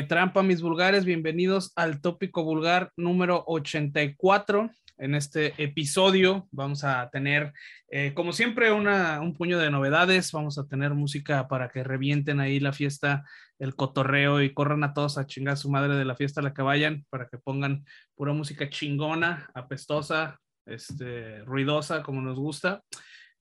Trampa, mis vulgares. Bienvenidos al tópico vulgar número 84. En este episodio vamos a tener, eh, como siempre, un puño de novedades. Vamos a tener música para que revienten ahí la fiesta, el cotorreo y corran a todos a chingar su madre de la fiesta a la que vayan, para que pongan pura música chingona, apestosa, este, ruidosa, como nos gusta.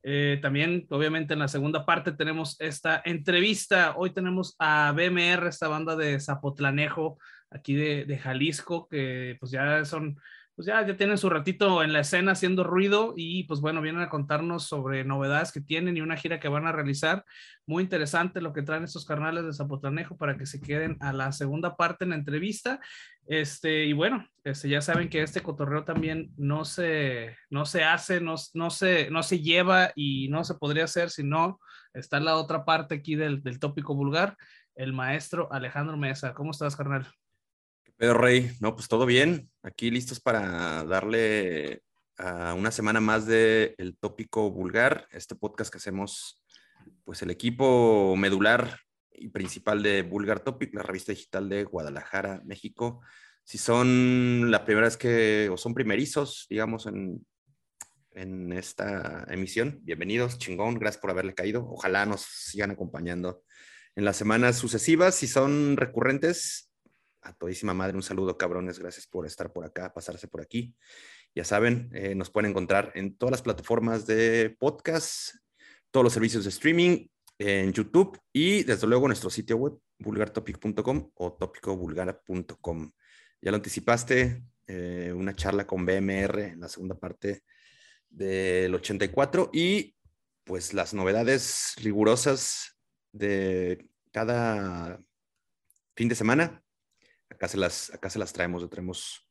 Eh, también, obviamente, en la segunda parte tenemos esta entrevista. Hoy tenemos a BMR, esta banda de Zapotlanejo, aquí de, de Jalisco, que pues ya son pues ya, ya tienen su ratito en la escena haciendo ruido y pues bueno, vienen a contarnos sobre novedades que tienen y una gira que van a realizar. Muy interesante lo que traen estos carnales de Zapotlanejo para que se queden a la segunda parte en la entrevista. Este, y bueno, este, ya saben que este cotorreo también no se, no se hace, no, se, no se lleva y no se podría hacer si no está la otra parte aquí del, del tópico vulgar, el maestro Alejandro Mesa. ¿Cómo estás, carnal? Pedro Rey, no, pues todo bien. Aquí listos para darle a una semana más de El Tópico Vulgar, este podcast que hacemos, pues el equipo medular y principal de Vulgar Topic, la revista digital de Guadalajara, México. Si son la primera vez que, o son primerizos, digamos, en, en esta emisión, bienvenidos, chingón, gracias por haberle caído. Ojalá nos sigan acompañando en las semanas sucesivas. Si son recurrentes, a todísima madre, un saludo, cabrones. Gracias por estar por acá, pasarse por aquí. Ya saben, eh, nos pueden encontrar en todas las plataformas de podcast, todos los servicios de streaming, en YouTube y desde luego nuestro sitio web, vulgartopic.com o topicovulgar.com. Ya lo anticipaste, eh, una charla con BMR en la segunda parte del 84 y pues las novedades rigurosas de cada fin de semana acá se las, acá se las traemos, traemos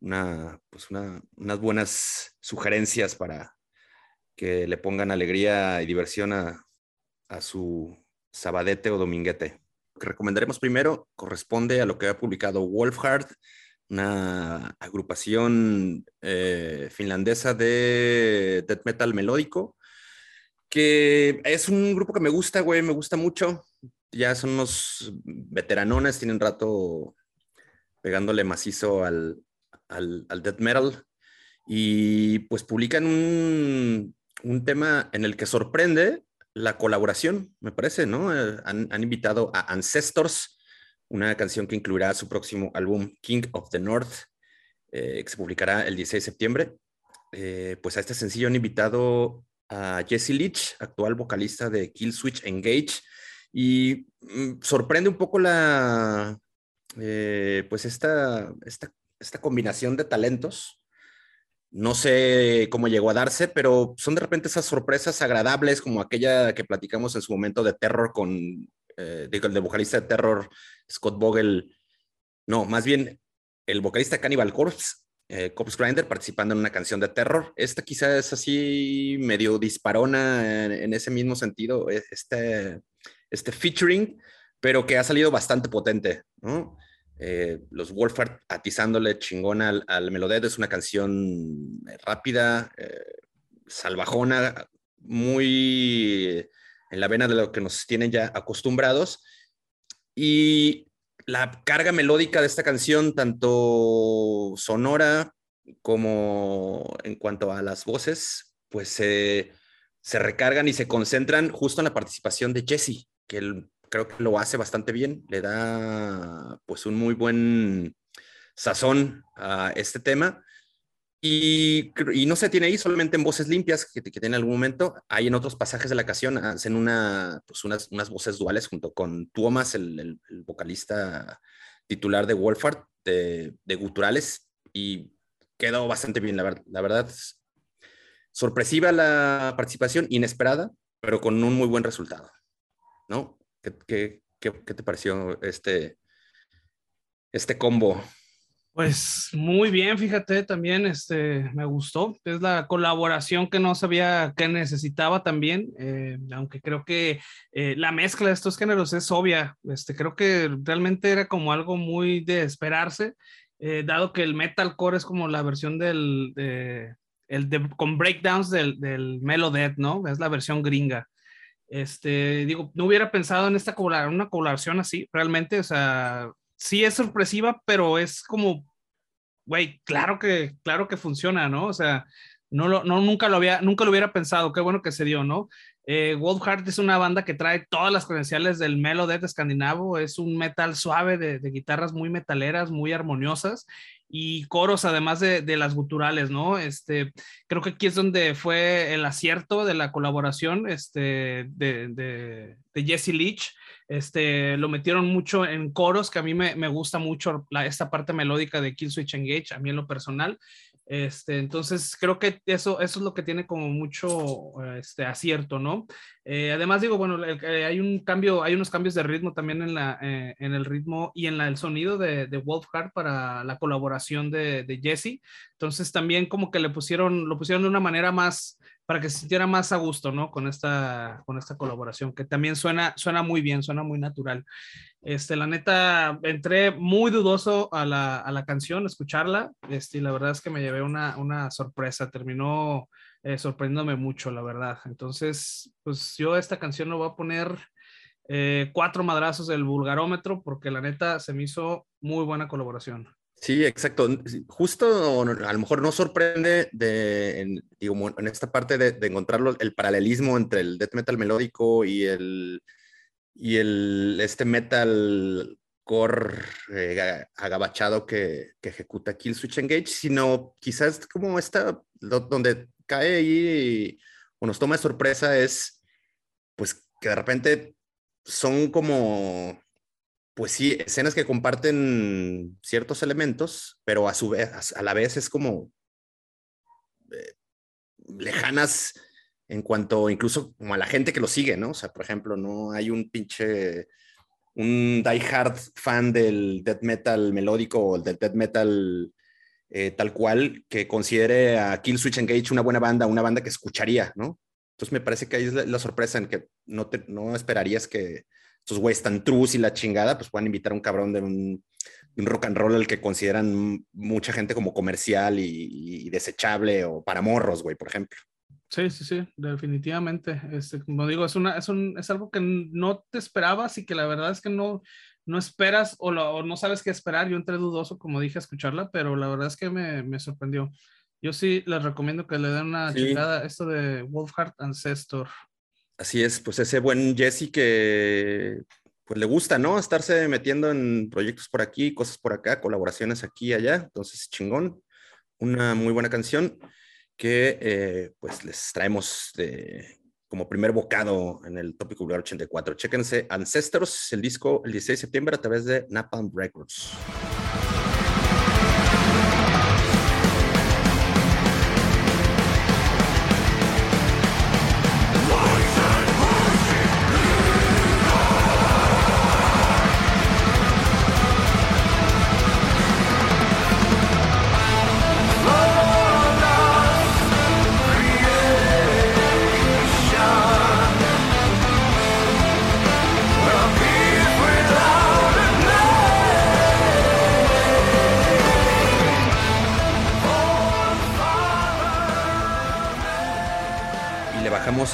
una, pues unas buenas sugerencias para que le pongan alegría y diversión a, su sabadete o dominguete. Lo que recomendaremos primero corresponde a lo que ha publicado Wolfhard, una agrupación eh, finlandesa de death metal melódico, que es un grupo que me gusta, güey, me gusta mucho. Ya son unos veteranones, tienen rato pegándole macizo al, al, death metal. Y pues publican un, un, tema en el que sorprende la colaboración, me parece, ¿no? Eh, han, invitado a Ancestors, una canción que incluirá su próximo álbum King of the North, eh, que se publicará el 16 de septiembre. Eh, pues a este sencillo han invitado a Jesse Leach, actual vocalista de Kill Switch Engage, y mm, sorprende un poco la, eh, pues esta, esta, esta combinación de talentos. No sé cómo llegó a darse, pero son de repente esas sorpresas agradables como aquella que platicamos en su momento de Terror con, eh, el de vocalista de Terror, Scott Vogel. No, más bien el vocalista Cannibal Corpse, eh, Corpse Grinder, participando en una canción de Terror. Esta quizá es así medio disparona en, ese mismo sentido, e, este, este featuring, pero que ha salido bastante potente, ¿no? Eh, los Wolfart atizándole chingona al, al es una canción eh, rápida, eh, salvajona, muy en la vena de lo que nos tienen ya acostumbrados. Y la carga melódica de esta canción, tanto sonora como en cuanto a las voces, pues se recargan y se concentran justo en la participación de Jesse, que el creo que lo hace bastante bien, le da pues un muy buen sazón a este tema. Y, y, no se tiene ahí solamente en voces limpias que, que tiene en algún momento. Hay en otros pasajes de la canción, hacen una, pues unas, unas voces duales junto con Tuomas, el, el, vocalista titular de Wolfart, de, de, guturales, y quedó bastante bien, la, verdad la verdad. Sorpresiva la participación, inesperada, pero con un muy buen resultado, ¿no? ¿Qué, te pareció este, este combo? Pues muy bien, fíjate, también este, me gustó. Es la colaboración que no sabía que necesitaba también, eh, aunque creo que eh, la mezcla de estos géneros es obvia. Este, creo que realmente era como algo muy de esperarse, eh, dado que el metalcore es como la versión del, el con breakdowns del, del Melodeath, ¿no? Es la versión gringa. Este, digo, no hubiera pensado en esta una colaboración así, realmente, o sea, sí es sorpresiva, pero es como, güey, claro que, claro que funciona, ¿no? O sea, no, lo, no nunca lo había, nunca lo hubiera pensado, qué bueno que se dio, ¿no? Eh, Wolfheart es una banda que trae todas las credenciales del Melodet escandinavo, es un metal suave de, guitarras muy metaleras, muy armoniosas y coros además de, de, las guturales, ¿no? Este, creo que aquí es donde fue el acierto de la colaboración este, de, de, de Jesse Leach. Este, lo metieron mucho en coros, que a mí me, me gusta mucho la, esta parte melódica de Kill Switch Engage, a mí en lo personal. Este, entonces, creo que eso, es lo que tiene como mucho este, acierto, ¿no? Eh, además, digo, bueno, eh, hay un cambio, hay unos cambios de ritmo también en, eh, el ritmo y en el sonido de, de Wolfhard para la colaboración de, de Jesse. Entonces, también como que le pusieron, lo pusieron de una manera más, para que se sintiera más a gusto, ¿no? Con esta, con esta colaboración, que también suena, suena muy bien, suena muy natural. Este, la neta, entré muy dudoso a la, a la canción, escucharla, este, y la verdad es que me llevé una, una sorpresa, terminó eh, sorprendiéndome mucho, la verdad. Entonces, pues yo esta canción lo voy a poner eh, cuatro madrazos del vulgarómetro, porque la neta se me hizo muy buena colaboración. Sí, exacto. Justo a lo mejor no sorprende de, en, en esta parte de, de encontrar el paralelismo entre el death metal melódico y el, y el, este metal core eh, agabachado que, que, ejecuta Kill Switch Engage, sino quizás como esta, donde cae ahí o nos toma de sorpresa es, pues que de repente son como pues sí, escenas que comparten ciertos elementos, pero a su vez, a la vez es como eh, lejanas en cuanto incluso como a la gente que lo sigue, ¿no? O sea, por ejemplo, no hay un pinche, un die-hard fan del death metal melódico o del death metal eh, tal cual que considere a Kill Switch Engage una buena banda, una banda que escucharía, ¿no? Entonces me parece que ahí es la, sorpresa en que no, te, no esperarías que, estos güeyes tan trus y la chingada, pues pueden invitar a un cabrón de un, de un, rock and roll al que consideran mucha gente como comercial y, y desechable o para morros, güey, por ejemplo. Sí, sí, sí, definitivamente. Este, como digo, es, una, es, un, es algo que no te esperabas y que la verdad es que no, no esperas o, lo, o no sabes qué esperar. Yo entré dudoso, como dije, a escucharla, pero la verdad es que me, me sorprendió. Yo sí les recomiendo que le den una sí. chingada esto de Wolfheart Ancestor. Así es, pues ese buen Jesse que pues le gusta, ¿no? Estarse metiendo en proyectos por aquí, cosas por acá, colaboraciones aquí y allá. Entonces, chingón. Una muy buena canción que eh, pues les traemos como primer bocado en el tópico Vulgar 84. Chéquense Ancestors, el disco el 16 de septiembre a través de Napalm Records.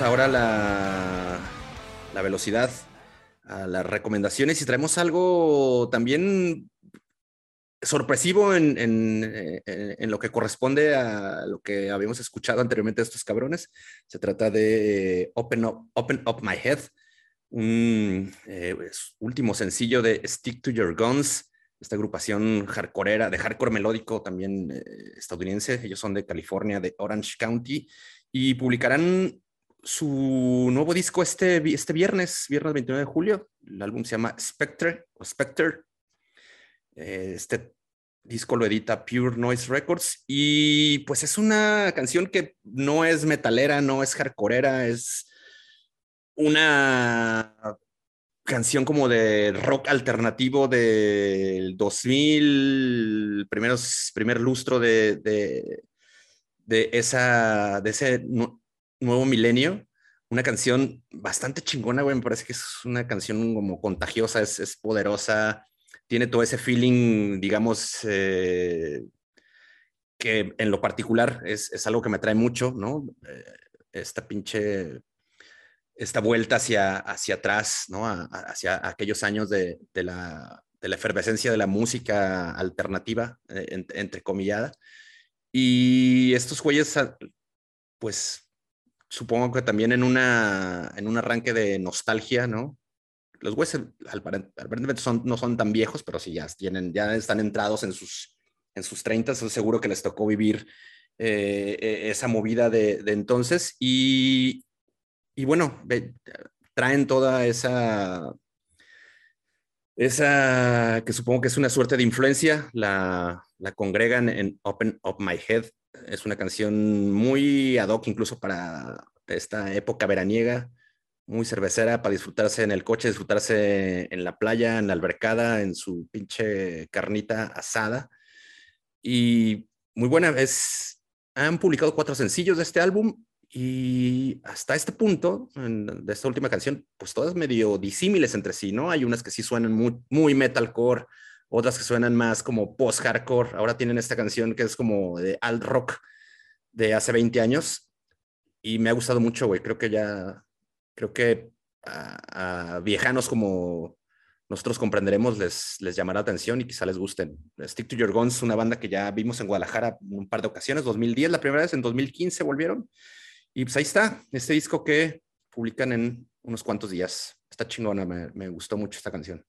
Ahora la, la, velocidad a las recomendaciones y traemos algo también sorpresivo en, en, en, en, lo que corresponde a lo que habíamos escuchado anteriormente de estos cabrones. Se trata de Open Up, Open Up My Head, un eh, último sencillo de Stick to Your Guns, esta agrupación hardcoreera, de hardcore melódico también eh, estadounidense. Ellos son de California, de Orange County, y publicarán su nuevo disco este, este viernes, viernes 29 de julio. El álbum se llama Spectre o Spectre. Eh, este disco lo edita Pure Noise Records y pues es una canción que no es metalera, no es hardcoreera, es una canción como de rock alternativo del 2000, primeros, primer lustro de, de, de, esa, de ese nuevo milenio. Una canción bastante chingona, güey. Me parece que es una canción como contagiosa, es, es poderosa, tiene todo ese feeling, digamos, eh, que en lo particular es, es, algo que me atrae mucho, ¿no? Eh, esta pinche, esta vuelta hacia, hacia atrás, ¿no? A, hacia aquellos años de, de, la, la efervescencia de la música alternativa, eh, entre comillada. Y estos güeyes, ah, pues supongo que también en, una, en un arranque de nostalgia, ¿no? Los güeyes aparentemente son, no son tan viejos, pero sí ya, tienen, ya están entrados en sus, en sus 30, seguro que les tocó vivir eh, e, esa movida de, de entonces. Y, y bueno, traen toda esa, esa que supongo que es una suerte de influencia, la, la congregan en Open Up My Head. Es una canción muy ad hoc incluso para esta época veraniega, muy cervecera para disfrutarse en el coche, disfrutarse en la playa, en la albercada, en su pinche carnita asada. Y muy buena, es, han publicado cuatro sencillos de este álbum y hasta este punto, de esta última canción, pues todas medio disímiles entre sí, ¿no? Hay unas que sí suenan muy metalcore, otras que suenan más como post-hardcore. Ahora tienen esta canción que es como de alt rock de hace 20 años y me ha gustado mucho, güey. Creo que ya, creo que a, viejanos como nosotros comprenderemos les, les llamará la atención y quizá les gusten. Stick to Your Guns, una banda que ya vimos en Guadalajara un par de ocasiones, 2010 la primera vez, en 2015 volvieron y pues ahí está, este disco que publican en unos cuantos días. Está chingona, me, gustó mucho esta canción.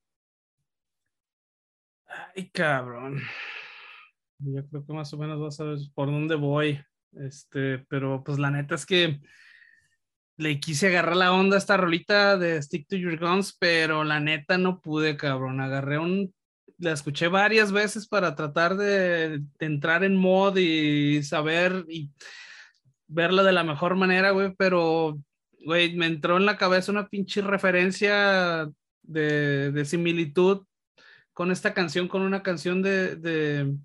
Ay, cabrón. Yo creo que más o menos vas a ver por dónde voy. Este, pero pues la neta es que le quise agarrar la onda a esta rolita de Stick to Your Guns, pero la neta no pude, cabrón. Agarré un. La escuché varias veces para tratar de, entrar en mod y saber. Y verla de la mejor manera, güey, pero, güey, me entró en la cabeza una pinche referencia de, de similitud con esta canción, con una canción de, de,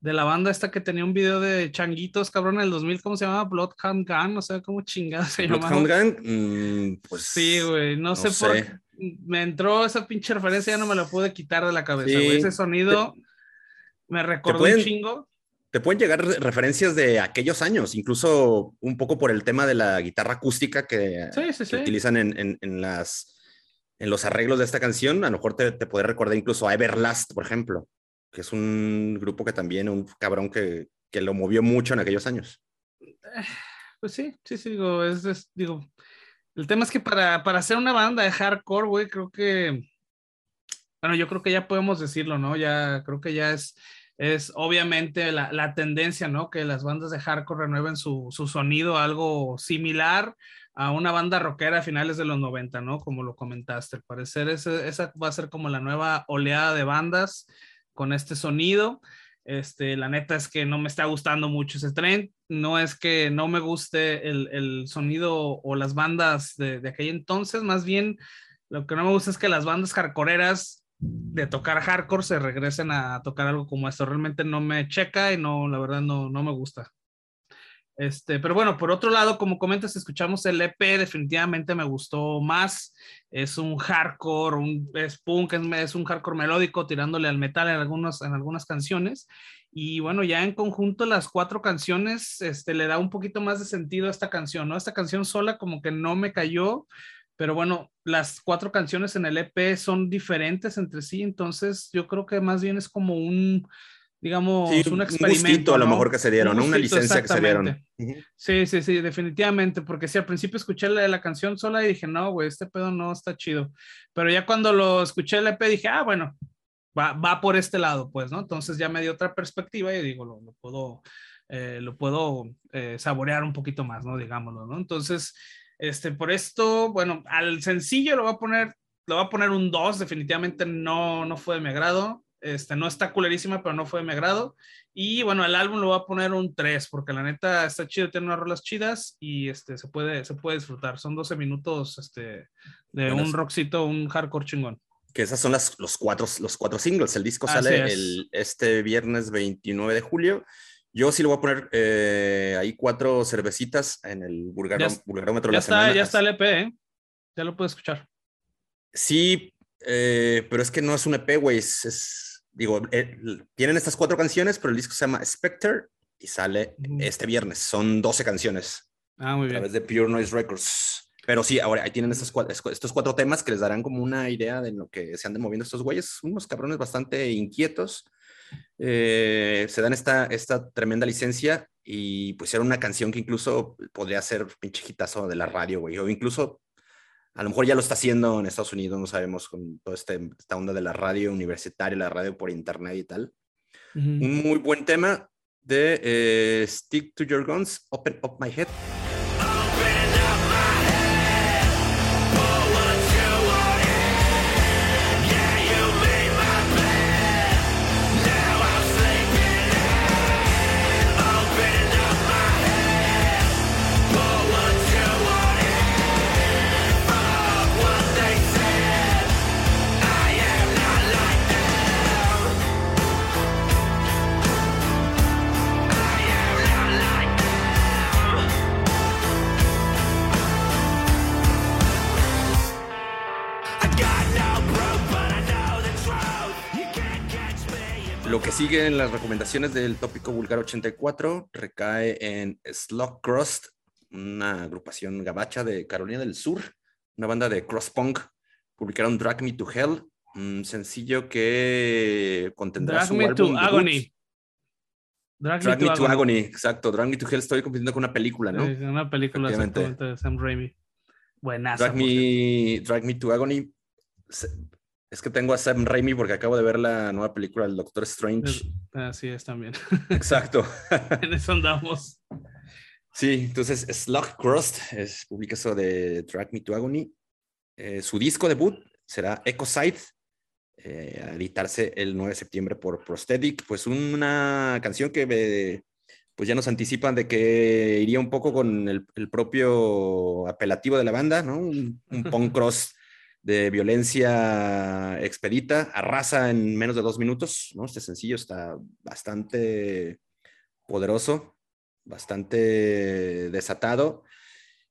de, la banda esta que tenía un video de changuitos, cabrón, en el 2000, ¿cómo se llama? Bloodhound Gun, no sé cómo chingada se llama. Bloodhound Gun, mm, pues. Sí, güey, no, sé, por qué. Me entró esa pinche referencia, ya no me la pude quitar de la cabeza, güey. Ese sonido me recordó un chingo te pueden llegar referencias de aquellos años, incluso un poco por el tema de la guitarra acústica que, utilizan en, las, en los arreglos de esta canción. A lo mejor te, te puede recordar incluso a Everlast, por ejemplo, que es un grupo que también, un cabrón que, que lo movió mucho en aquellos años. Pues sí, sí, sí, digo, es, digo, el tema es que para, para hacer una banda de hardcore, güey, creo que, bueno, yo creo que ya podemos decirlo, ¿no? Ya, creo que ya es, es obviamente la, tendencia, ¿no? Que las bandas de hardcore renueven su, sonido algo similar a una banda rockera a finales de los 90, ¿no? Como lo comentaste. Al parecer esa va a ser como la nueva oleada de bandas con este sonido. Este, la neta es que no me está gustando mucho ese tren. No es que no me guste el, sonido o las bandas de, de aquel entonces, más bien lo que no me gusta es que las bandas hardcoreeras de tocar hardcore se regresen a tocar algo como esto. Realmente no me checa y no, la verdad no, no me gusta. Este, pero bueno, por otro lado, como comentas, escuchamos el EP, definitivamente me gustó más. Es un hardcore, un, es punk, es, un hardcore melódico tirándole al metal en, algunos, en algunas canciones. Y bueno, ya en conjunto las cuatro canciones este, le da un poquito más de sentido a esta canción, ¿no? Esta canción sola como que no me cayó, pero bueno, las cuatro canciones en el EP son diferentes entre sí, entonces yo creo que más bien es como un, digamos, un experimento. Un a lo mejor que se dieron, una licencia que se dieron. Sí, sí, sí, definitivamente, porque si al principio escuché la, la canción sola y dije, no, güey, este pedo no está chido, pero ya cuando lo escuché el EP dije, ah, bueno, va, va por este lado, pues, ¿no? Entonces ya me dio otra perspectiva y digo, lo, lo puedo, eh, lo puedo eh, saborear un poquito más, ¿no? Digámoslo, ¿no? Entonces, este, por esto, bueno, al sencillo lo voy a poner, lo voy a poner un 2, definitivamente no, no fue de mi agrado. Este, no está culerísima, pero no fue de mi agrado. Y bueno, al álbum lo voy a poner un 3, porque la neta está chido, tiene unas rolas chidas y este, se, puede, se puede disfrutar. Son 12 minutos este, de un rockcito, un hardcore chingón. Que esas son las, los, cuatro, los cuatro singles. El disco sale el, este viernes 29 de julio yo sí le voy a poner eh, ahí cuatro cervecitas en el vulgarómetro ya está, Ya está el EP, ¿eh? Ya lo puedes escuchar. Sí, eh, pero es que no es un EP, güey. Es, digo, tienen estas cuatro canciones, pero el disco se llama Spectre y sale este viernes. Son 12 canciones. Ah, muy bien. A través de Pure Noise Records. Pero sí, ahora ahí tienen estos cuatro, estos cuatro temas que les darán como una idea de lo que se andan moviendo estos güeyes, unos cabrones bastante inquietos. Eh, se dan esta, esta tremenda licencia y pues era una canción que incluso podría ser pinche hitazo de la radio, güey, o incluso a lo mejor ya lo está haciendo en Estados Unidos, no sabemos, con toda este, esta onda de la radio universitaria, la radio por internet y tal. Un muy buen tema de eh, Stick to Your Guns, Open Up My Head. Lo que sigue en las recomendaciones del tópico vulgar 84 recae en Slug Crust, una agrupación gabacha de Carolina del Sur, una banda de cross punk. Publicaron Drag Me to Hell, un sencillo que contendrá Drag su Me álbum to debut. Agony. Drag, Me to Agony, exacto. Drag Me to Hell estoy compitiendo con una película, ¿no? Sí, una película exactamente de Sam Raimi. Buenaza. Drag. Me, Drag Me to Agony. Es que tengo a Sam Raimi porque acabo de ver la nueva película del Doctor Strange. Así es también. Exacto. en eso andamos. Sí, entonces Slug Crust es, publica eso de Drag Me to Agony. Eh, su disco debut será Ecoside, eh, a editarse el 9 de septiembre por Prosthetic. Pues una canción que eh, pues ya nos anticipan de que iría un poco con el, el propio apelativo de la banda, ¿no? Un, un punk cross de violencia expedita, arrasa en menos de dos minutos, ¿no? Este sencillo está bastante poderoso, bastante desatado.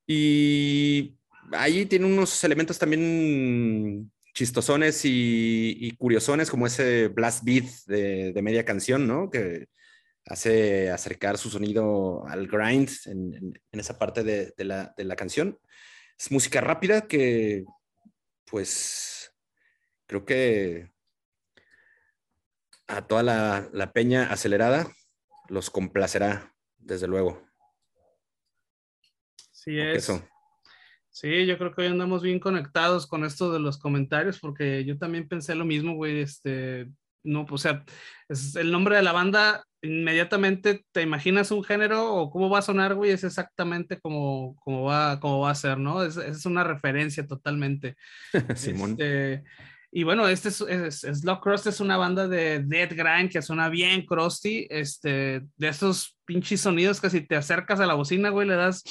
Y ahí tiene unos elementos también chistosones y, curiosones, como ese blast beat de, de media canción, ¿no? Que hace acercar su sonido al grind en, en- en esa parte de, de la, de la canción. Es música rápida que, pues, creo que a toda la, la peña acelerada los complacerá, desde luego. Sí es. Eso. Sí, yo creo que hoy andamos bien conectados con esto de los comentarios, porque yo también pensé lo mismo, güey. Este, no, o sea, es el nombre de la banda, inmediatamente te imaginas un género o cómo va a sonar, güey, es exactamente como, como, va, como va a ser, ¿no? Es, es una referencia totalmente. Simón. Este, y bueno, este es, es, Crust es una banda de Dead Grind que suena bien crusty, este, de estos pinches sonidos que si te acercas a la bocina, güey, le das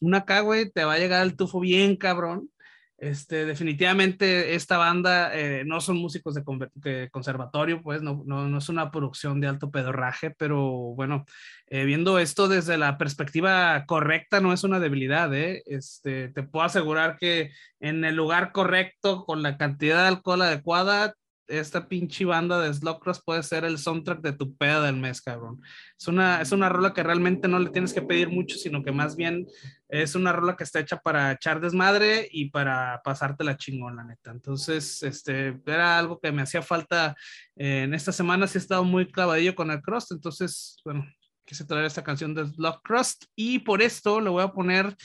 una acá, güey, te va a llegar el tufo bien cabrón. Este, definitivamente esta banda eh, no son músicos de, conver- de conservatorio, pues no, no, no es una producción de alto pedorraje, pero bueno, eh, viendo esto desde la perspectiva correcta no es una debilidad, ¿eh? Este, te puedo asegurar que en el lugar correcto, con la cantidad de alcohol adecuada, esta pinche banda de Slowcross puede ser el soundtrack de tu peda del mes, cabrón. Es una, es una rola que realmente no le tienes que pedir mucho, sino que más bien es una rola que está hecha para echar desmadre y para pasártela chingón, la neta. Entonces, este, era algo que me hacía falta eh, en esta semana, sí he estado muy clavadillo con el Crust, entonces, bueno, quise traer esta canción de Slug Crust y por esto le voy a poner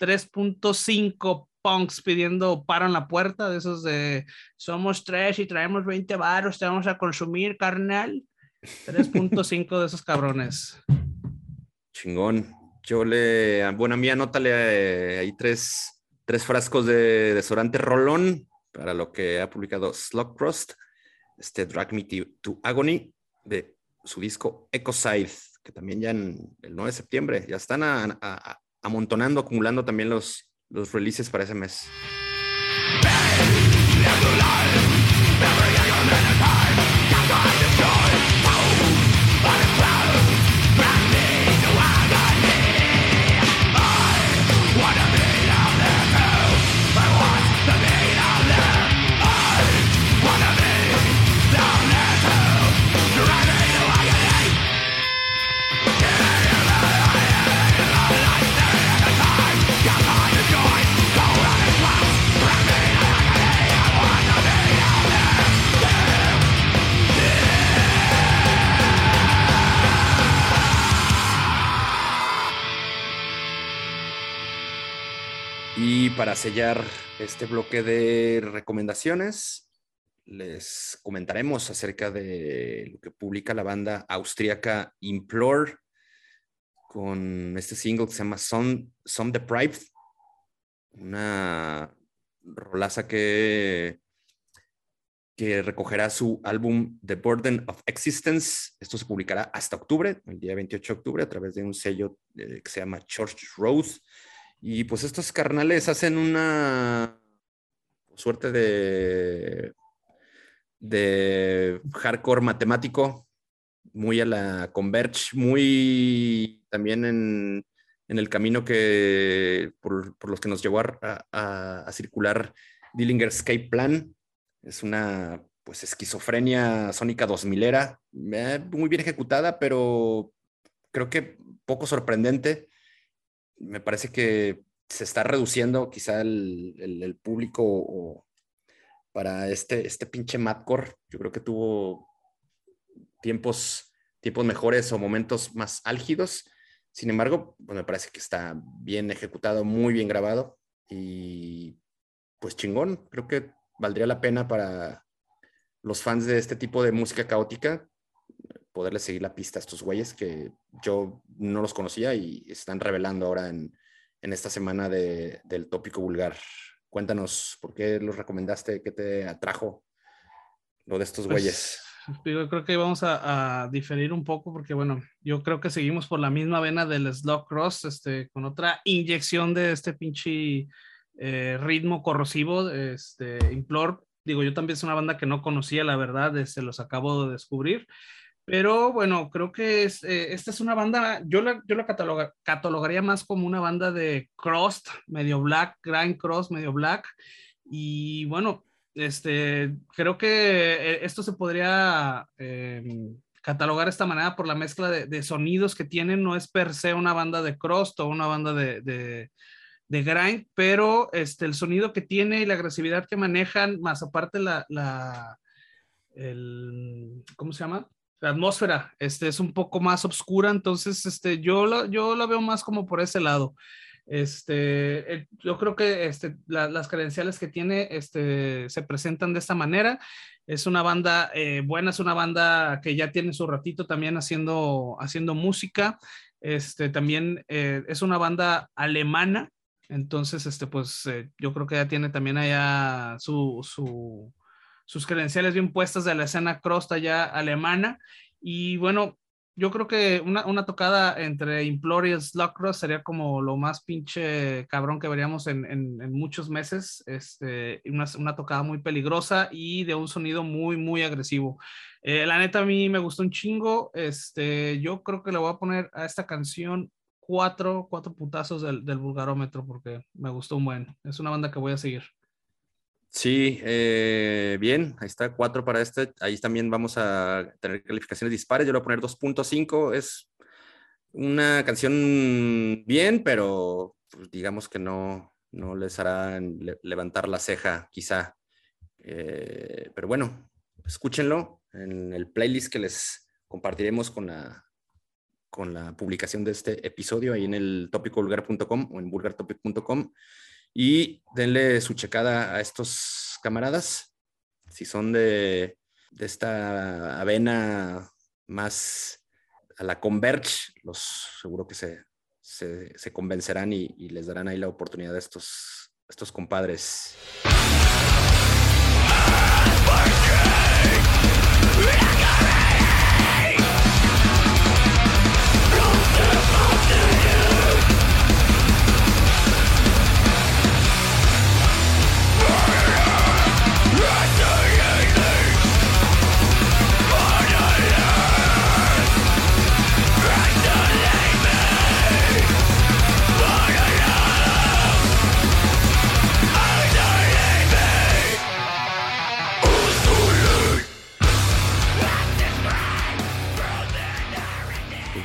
3.5 punks pidiendo paro en la puerta, de esos de somos tres y traemos 20 varos, te vamos a consumir, carnal. 3.5 de esos cabrones. Chingón. Yo le, bueno, a mí anótale eh, ahí tres, tres frascos de desodorante Rolón para lo que ha publicado Slug este Drag Me to Agony de su disco Ecoside, que también ya en el 9 de septiembre ya están a- a- a- amontonando, acumulando también los, los releases para ese mes. Sellar este bloque de recomendaciones, les comentaremos acerca de lo que publica la banda austríaca Implore con este single que se llama Some, Some Deprived, una rolaza que, que recogerá su álbum The Burden of Existence. Esto se publicará hasta octubre, el día 28 de octubre, a través de un sello eh, que se llama Church Rose. Y pues estos carnales hacen una suerte de, de hardcore matemático, muy a la Converge, muy también en, el camino que por, los que nos llevó a, circular Dillinger Escape Plan. Es una pues esquizofrenia sónica 2000 era, eh, muy bien ejecutada, pero creo que poco sorprendente me parece que se está reduciendo quizá el, público para este, este pinche Madcore. Yo creo que tuvo tiempos, tiempos mejores o momentos más álgidos. Sin embargo, pues me parece que está bien ejecutado, muy bien grabado y pues chingón. Creo que valdría la pena para los fans de este tipo de música caótica poderle seguir la pista a estos güeyes que yo no los conocía y están revelando ahora en, en esta semana de, del tópico vulgar. Cuéntanos, ¿por qué los recomendaste? ¿Qué te atrajo lo de estos pues, güeyes? Yo creo que vamos a, diferir un poco porque, bueno, yo creo que seguimos por la misma vena del Slug Cross, este, con otra inyección de este pinche eh, ritmo corrosivo, este, Implore. Digo, yo también es una banda que no conocía, la verdad, se este, los acabo de descubrir. Pero bueno, creo que es, eh, esta es una banda, yo la, yo la catalogaría más como una banda de cross, medio black, grind cross, medio black. Y bueno, este, creo que eh, esto se podría em, catalogar de esta manera por la mezcla de, sonidos que tienen. No es per se una banda de cross o una banda de, de, de, grind, pero este, el sonido que tiene y la agresividad que manejan, más aparte la, la el, ¿cómo se llama? La atmósfera este, es un poco más oscura, entonces este, yo, la, yo la veo más como por ese lado. Este, eh, yo creo que este, las credenciales que tiene este, se presentan de esta manera. Es una banda eh, buena, es una banda que ya tiene su ratito también haciendo, haciendo música. Este, también eh, es una banda alemana, entonces este, pues, yo creo que ya tiene también allá su, su sus credenciales bien puestas de la escena crosta ya alemana. Y bueno, yo creo que una, una tocada entre Implore y Slug sería como lo más pinche cabrón que veríamos en, en, muchos meses. Este, una, una, tocada muy peligrosa y de un sonido muy, muy agresivo. Eh, la neta, a mí me gustó un chingo. Este, yo creo que le voy a poner a esta canción cuatro, cuatro putazos del, del vulgarómetro porque me gustó un buen. Es una banda que voy a seguir. Sí, eh, bien, ahí está, cuatro para este. Ahí también vamos a tener calificaciones dispares. Yo le voy a poner 2.5. Es una canción bien, pero pues, digamos que no, no les hará levantar la ceja, quizá. Eh, pero bueno, escúchenlo en el playlist que les compartiremos con la, con la publicación de este episodio ahí en el tópicovulgar.com o en vulgartopic.com y denle su checada a estos camaradas. Si son de, esta avena más a la Converge, los seguro que se, se, convencerán y, les darán ahí la oportunidad a estos, estos compadres.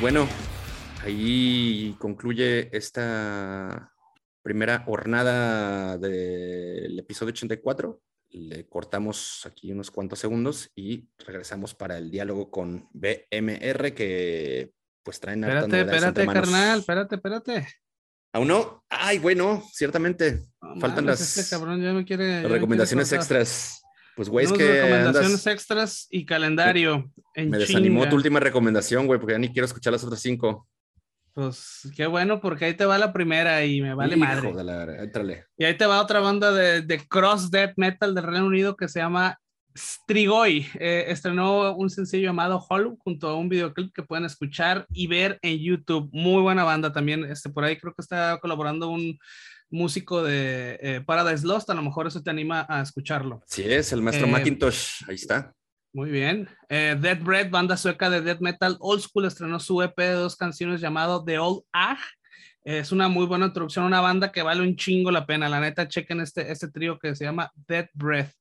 Bueno, ahí concluye esta primera jornada del episodio 84. Le cortamos aquí unos cuantos segundos y regresamos para el diálogo con BMR que pues traen Espérate, espérate, carnal, espérate, espérate. ¿Aún no? Ay, bueno, ciertamente. Faltan las, este cabrón ya me quiere, recomendaciones extras. Pues, güey, es que. Recomendaciones extras y calendario. me desanimó tu última recomendación, güey, porque ya ni quiero escuchar las otras cinco. Pues qué bueno, porque ahí te va la primera y me vale madre. Y ahí te va otra banda de, de cross death metal del Reino Unido que se llama Strigoi eh, estrenó un sencillo llamado Hollow junto a un videoclip que pueden escuchar y ver en YouTube. Muy buena banda también. Este, por ahí creo que está colaborando un músico de eh, Paradise Lost. A lo mejor eso te anima a escucharlo. Sí, es el maestro eh, Macintosh. Ahí está. Muy bien. Dead Bread, banda sueca de death metal old school, estrenó su EP de dos canciones llamado The Old Ag. Es una muy buena introducción a una banda que vale un chingo la pena. La neta, chequen este, este trío que se llama Dead Breath.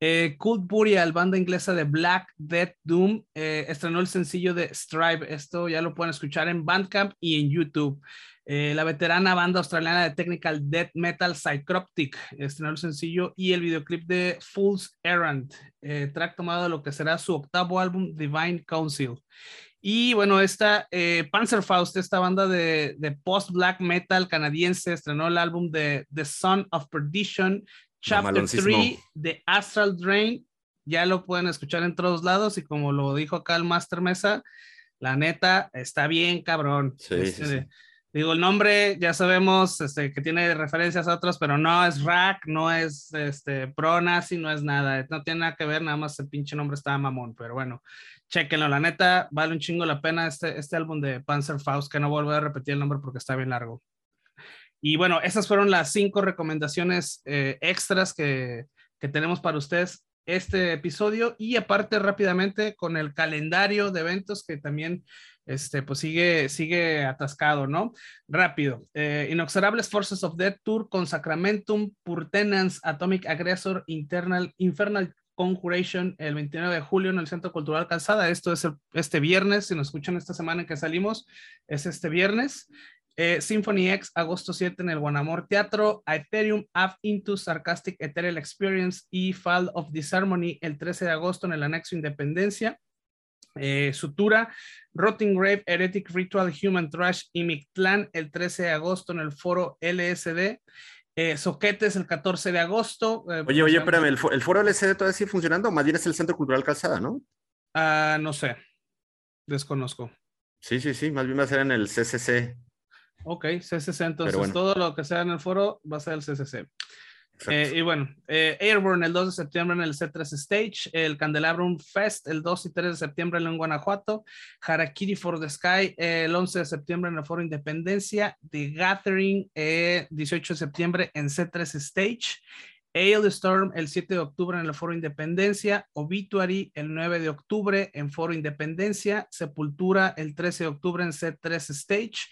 Eh, Cult Burial, banda inglesa de Black Death Doom, eh, estrenó el sencillo de Strive. Esto ya lo pueden escuchar en Bandcamp y en YouTube. Eh, la veterana banda australiana de technical death metal Psychroptic estrenó el sencillo y el videoclip de Fool's Errand, track tomado de lo que será su octavo álbum Divine Council. Y bueno, esta Panzerfaust, esta banda de, de post-black metal canadiense, estrenó el álbum de The Son of Perdition Chapter 3 de Astral Drain. Ya lo pueden escuchar en todos lados y como lo dijo acá el Master Mesa, la neta está bien cabrón. Este, digo, el nombre ya sabemos este, que tiene referencias a otros, pero no es rack, no es este, pro nazi, no es nada. No tiene nada que ver, nada más el pinche nombre está mamón. Pero bueno, chequenlo. La neta, vale un chingo la pena este, este álbum de Panzer Faust, que no vuelvo a repetir el nombre porque está bien largo. Y bueno, esas fueron las cinco recomendaciones eh, extras que, que tenemos para ustedes este episodio y aparte rápidamente con el calendario de eventos que también este, pues sigue, sigue atascado, ¿no? Rápido. Eh, Inexorables Forces of Death Tour con Sacramentum, Purtenance, Atomic Aggressor, Internal, Infernal Conjuration el 29 de julio en el Centro Cultural Calzada. Esto es este viernes, si nos escuchan esta semana en que salimos, es este viernes. Eh, Symphony X, agosto 7 en el Guanamor Teatro, Ethereum, Av Into, Sarcastic Ethereal Experience y Fall of Disharmony el 13 de agosto en el Anexo Independencia. Eh, Sutura, Rotting Grave, Heretic Ritual, Human Trash y Mictlán el 13 de agosto en el foro LSD. Eh, Soquetes el 14 de agosto. oye, oye, pues, espérame, ¿el, foro LSD todavía sigue funcionando? Más bien es el Centro Cultural Calzada, ¿no? Ah, no sé, desconozco. Sí, sí, sí, más bien va a ser en el CCC. Ok, CCC, entonces todo lo que sea en el foro va a ser el CCC. Eh, y bueno, eh, Airborne el 2 de septiembre en el C3 Stage, el Candelabrum Fest el 2 y 3 de septiembre en Guanajuato, Harakiri for the Sky el 11 de septiembre en el Foro Independencia, The Gathering 18 de septiembre en C3 Stage, Storm el 7 de octubre en el Foro Independencia, Obituary el 9 de octubre en Foro Independencia, Sepultura el 13 de octubre en C3 Stage,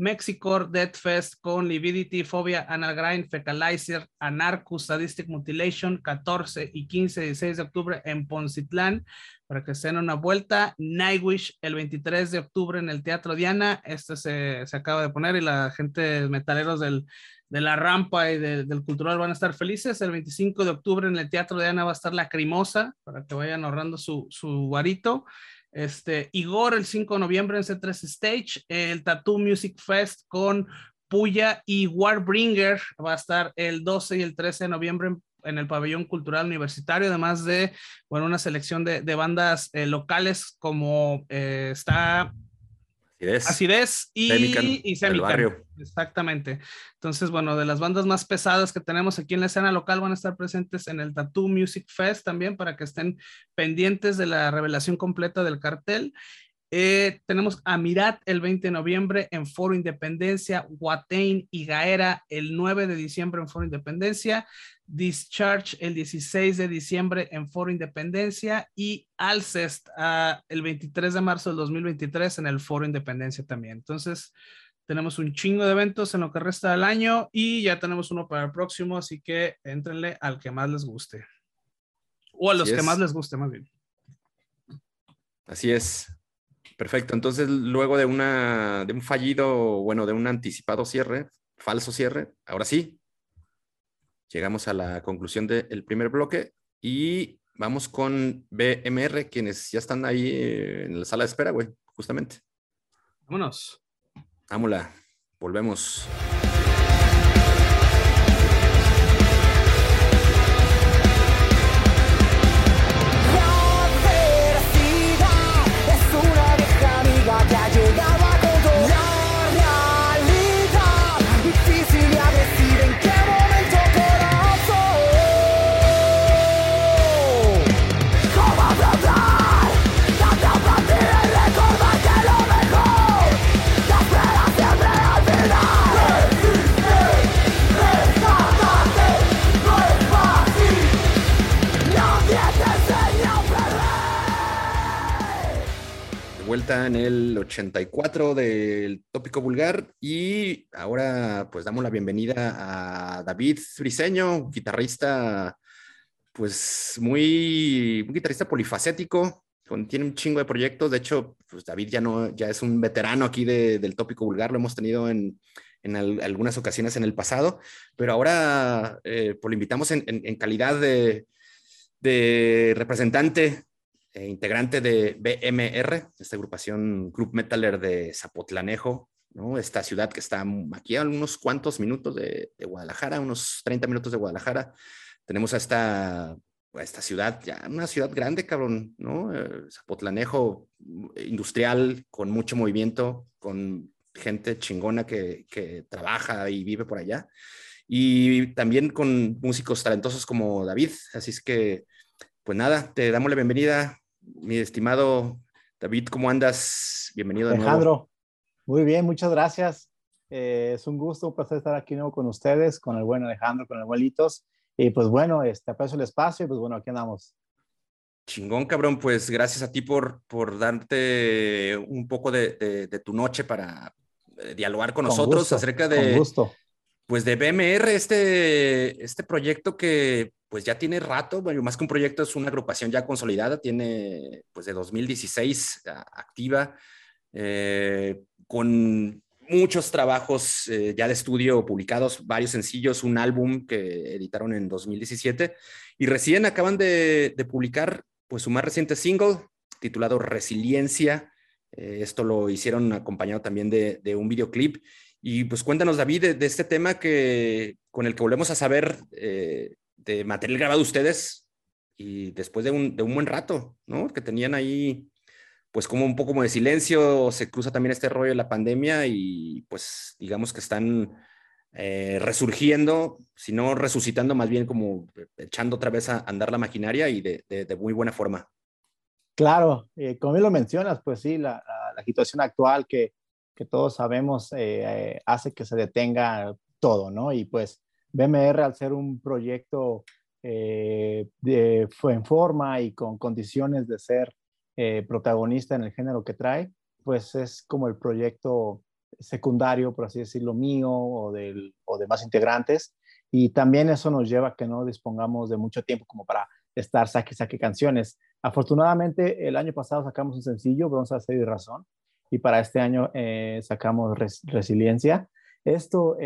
Mexicor, Death Fest con Lividity, Phobia, Anagrind, Fecalizer, Anarchus, Sadistic Mutilation, 14 y 15 y 16 de octubre en Poncitlán, para que se den una vuelta. Nightwish, el 23 de octubre en el Teatro Diana, este se, se acaba de poner y la gente metaleros del, de la rampa y del cultural van a estar felices. El 25 de octubre en el Teatro Diana va a estar la Crimosa, para que vayan ahorrando su, su varito. Este, Igor el 5 de noviembre en C3 Stage, el Tattoo Music Fest con Puya y Warbringer. Va a estar el 12 y el 13 de noviembre en, el pabellón cultural universitario, además de bueno, una selección de, bandas eh, locales como eh, está Acidez, y Semican, Exactamente. Entonces, bueno, de las bandas más pesadas que tenemos aquí en la escena local van a estar presentes en el Tattoo Music Fest también para que estén pendientes de la revelación completa del cartel. Eh, tenemos a Mirat el 20 de noviembre en Foro Independencia, Guatain y Gaera el 9 de diciembre en Foro Independencia, Discharge el 16 de diciembre en Foro Independencia y Alcest uh, el 23 de marzo del 2023 en el Foro Independencia también. Entonces, tenemos un chingo de eventos en lo que resta del año y ya tenemos uno para el próximo, así que entrenle al que más les guste. O a los que más les guste, más bien. Así es. Perfecto. Entonces, luego de, una, de un fallido, bueno, de un anticipado cierre, falso cierre, ahora sí, llegamos a la conclusión del primer bloque y vamos con BMR, quienes ya están ahí en la sala de espera, güey, justamente. Vámonos. Vámonos. Volvemos. En el 84 del tópico vulgar y ahora pues damos la bienvenida a David Friseño, guitarrista pues muy, un guitarrista polifacético, con, tiene un chingo de proyectos, de hecho pues David ya no, ya es un veterano aquí del tópico vulgar, lo hemos tenido en, en algunas ocasiones en el pasado, pero ahora eh, pues lo invitamos en, en, calidad de, de representante eh, integrante de BMR, esta agrupación Group Metaler de Zapotlanejo, esta ciudad que está aquí a unos cuantos minutos de, Guadalajara, unos 30 minutos de Guadalajara. Tenemos a esta, esta ciudad, ya una ciudad grande, cabrón, ¿no? Eh, Zapotlanejo, industrial, con mucho movimiento, con gente chingona que, que trabaja y vive por allá. Y también con músicos talentosos como David. Así es que, pues nada, te damos la bienvenida, mi estimado David, ¿cómo andas? Bienvenido de Alejandro, muy bien, muchas gracias. Eh, es un gusto, un placer estar aquí nuevo con ustedes, con el buen Alejandro, con el abuelitos. Y pues bueno, este, aprecio el espacio y pues bueno, aquí andamos. Chingón, cabrón, pues gracias a ti por, por darte un poco de, de, tu noche para eh, dialogar con, nosotros acerca de, gusto. Pues de BMR, este, este proyecto que pues ya tiene rato, bueno, más que un proyecto es una agrupación ya consolidada, tiene pues de 2016 activa, eh, con muchos trabajos eh, ya de estudio publicados, varios sencillos, un álbum que editaron en 2017 y recién acaban de, publicar pues su más reciente single titulado Resiliencia. Eh, esto lo hicieron acompañado también de, un videoclip. Y pues cuéntanos, David, de, este tema que, con el que volvemos a saber de material grabado ustedes y después de un, de un buen rato, ¿no? Que tenían ahí, pues como un poco como de silencio, se cruza también este rollo de la pandemia y pues digamos que están eh, resurgiendo, si no resucitando, más bien como echando otra vez a andar la maquinaria y de, de, muy buena forma. Claro, eh, como bien lo mencionas, pues sí, la, la, situación actual que, que todos sabemos eh, hace que se detenga todo, ¿no? Y pues BMR, al ser un proyecto eh, de, fue en forma y con condiciones de ser eh, protagonista en el género que trae, pues es como el proyecto secundario, por así decirlo, mío o, del, o de más integrantes. Y también eso nos lleva a que no dispongamos de mucho tiempo como para estar saque, saque canciones. Afortunadamente, el año pasado sacamos un sencillo, vamos a hacer razón, y para este año eh, sacamos Resiliencia. Esto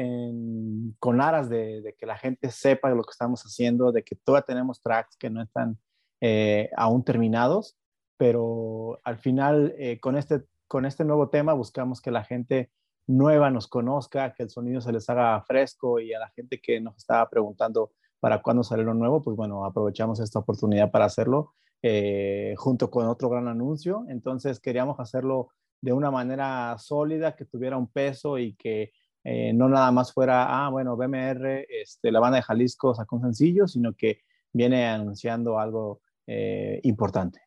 con aras de, que la gente sepa lo que estamos haciendo, de que todavía tenemos tracks que no están eh, aún terminados, pero al final eh, con, este, con este nuevo tema buscamos que la gente nueva nos conozca, que el sonido se les haga fresco y a la gente que nos estaba preguntando para cuándo sale lo nuevo, pues bueno, aprovechamos esta oportunidad para hacerlo eh, junto con otro gran anuncio. Entonces queríamos hacerlo de una manera sólida, que tuviera un peso y que eh, no nada más fuera, ah, bueno, BMR, este, la banda de Jalisco sacó un sencillo, sino que viene anunciando algo eh, importante.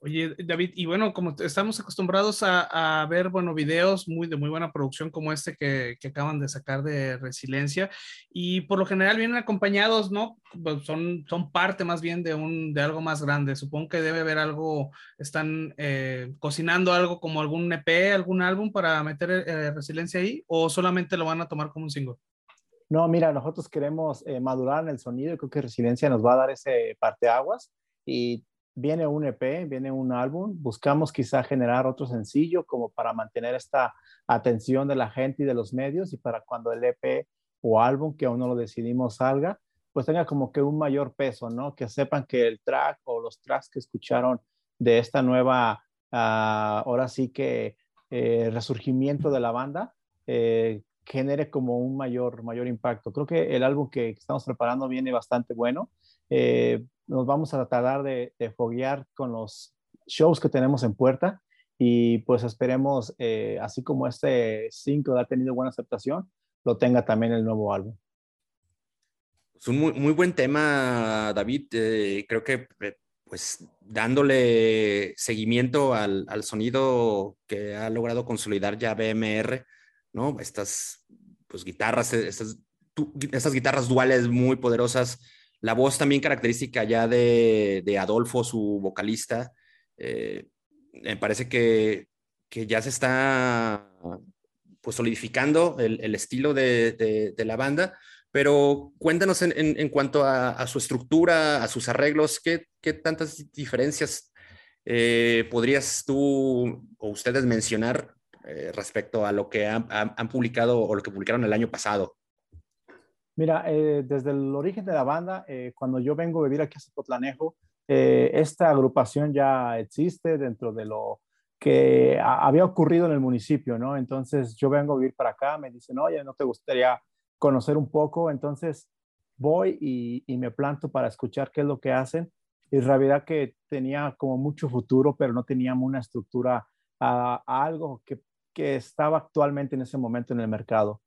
Oye, David, y bueno, como estamos acostumbrados a, ver, bueno, videos muy de muy buena producción como este que, acaban de sacar de Resiliencia, y por lo general vienen acompañados, ¿no? Pues son, son parte más bien de, un, de algo más grande. Supongo que debe haber algo, están eh, cocinando algo como algún EP, algún álbum para meter eh, Resiliencia ahí, o solamente lo van a tomar como un single. No, mira, nosotros queremos eh, madurar en el sonido y creo que Resiliencia nos va a dar ese parteaguas y viene un EP, viene un álbum, buscamos quizá generar otro sencillo como para mantener esta atención de la gente y de los medios y para cuando el EP o álbum, que aún no lo decidimos, salga, pues tenga como que un mayor peso, ¿no? Que sepan que el track o los tracks que escucharon de esta nueva, ah, ahora sí que resurgimiento de la banda genere como un mayor, mayor impacto. Creo que el álbum que estamos preparando viene bastante bueno. Nos vamos a tratar de, de foguear con los shows que tenemos en puerta y pues esperemos, así como este 5 ha tenido buena aceptación, lo tenga también el nuevo álbum. Es un muy, muy buen tema, David. Eh, creo que eh, pues dándole seguimiento al, al, sonido que ha logrado consolidar ya BMR, ¿no? Estas pues guitarras, estas, estas guitarras duales muy poderosas, la voz también característica ya de, Adolfo, su vocalista, eh, me parece que, que, ya se está pues solidificando el, el estilo de, de, la banda, pero cuéntanos en, en, cuanto a, su estructura, a sus arreglos, ¿qué, qué tantas diferencias eh, podrías tú o ustedes mencionar eh, respecto a lo que han, publicado o lo que publicaron el año pasado? Mira, eh, desde el origen de la banda, eh, cuando yo vengo a vivir aquí a Zapotlanejo, eh, esta agrupación ya existe dentro de lo que había ocurrido en el municipio, ¿no? Entonces yo vengo a vivir para acá, me dicen, oye, ¿no te gustaría conocer un poco, entonces voy y, y, me planto para escuchar qué es lo que hacen. Y realidad que tenía como mucho futuro, pero no teníamos una estructura a, a algo que, que, estaba actualmente en ese momento en el mercado.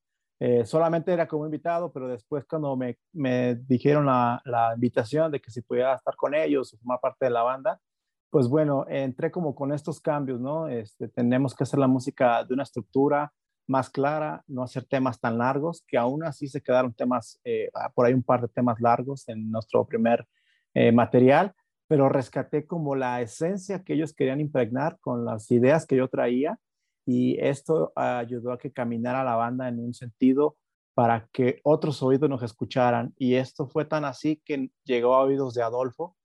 Eh, solamente era como invitado, pero después cuando me, me dijeron la, la, invitación de que si pudiera estar con ellos o formar parte de la banda, pues bueno, entré como con estos cambios, ¿no? Este, tenemos que hacer la música de una estructura, más clara, no hacer temas tan largos, que aún así se quedaron temas, eh, ah, por ahí un par de temas largos en nuestro primer eh, material, pero rescaté como la esencia que ellos querían impregnar con las ideas que yo traía y esto ayudó a que caminara la banda en un sentido para que otros oídos nos escucharan y esto fue tan así que llegó a oídos de Adolfo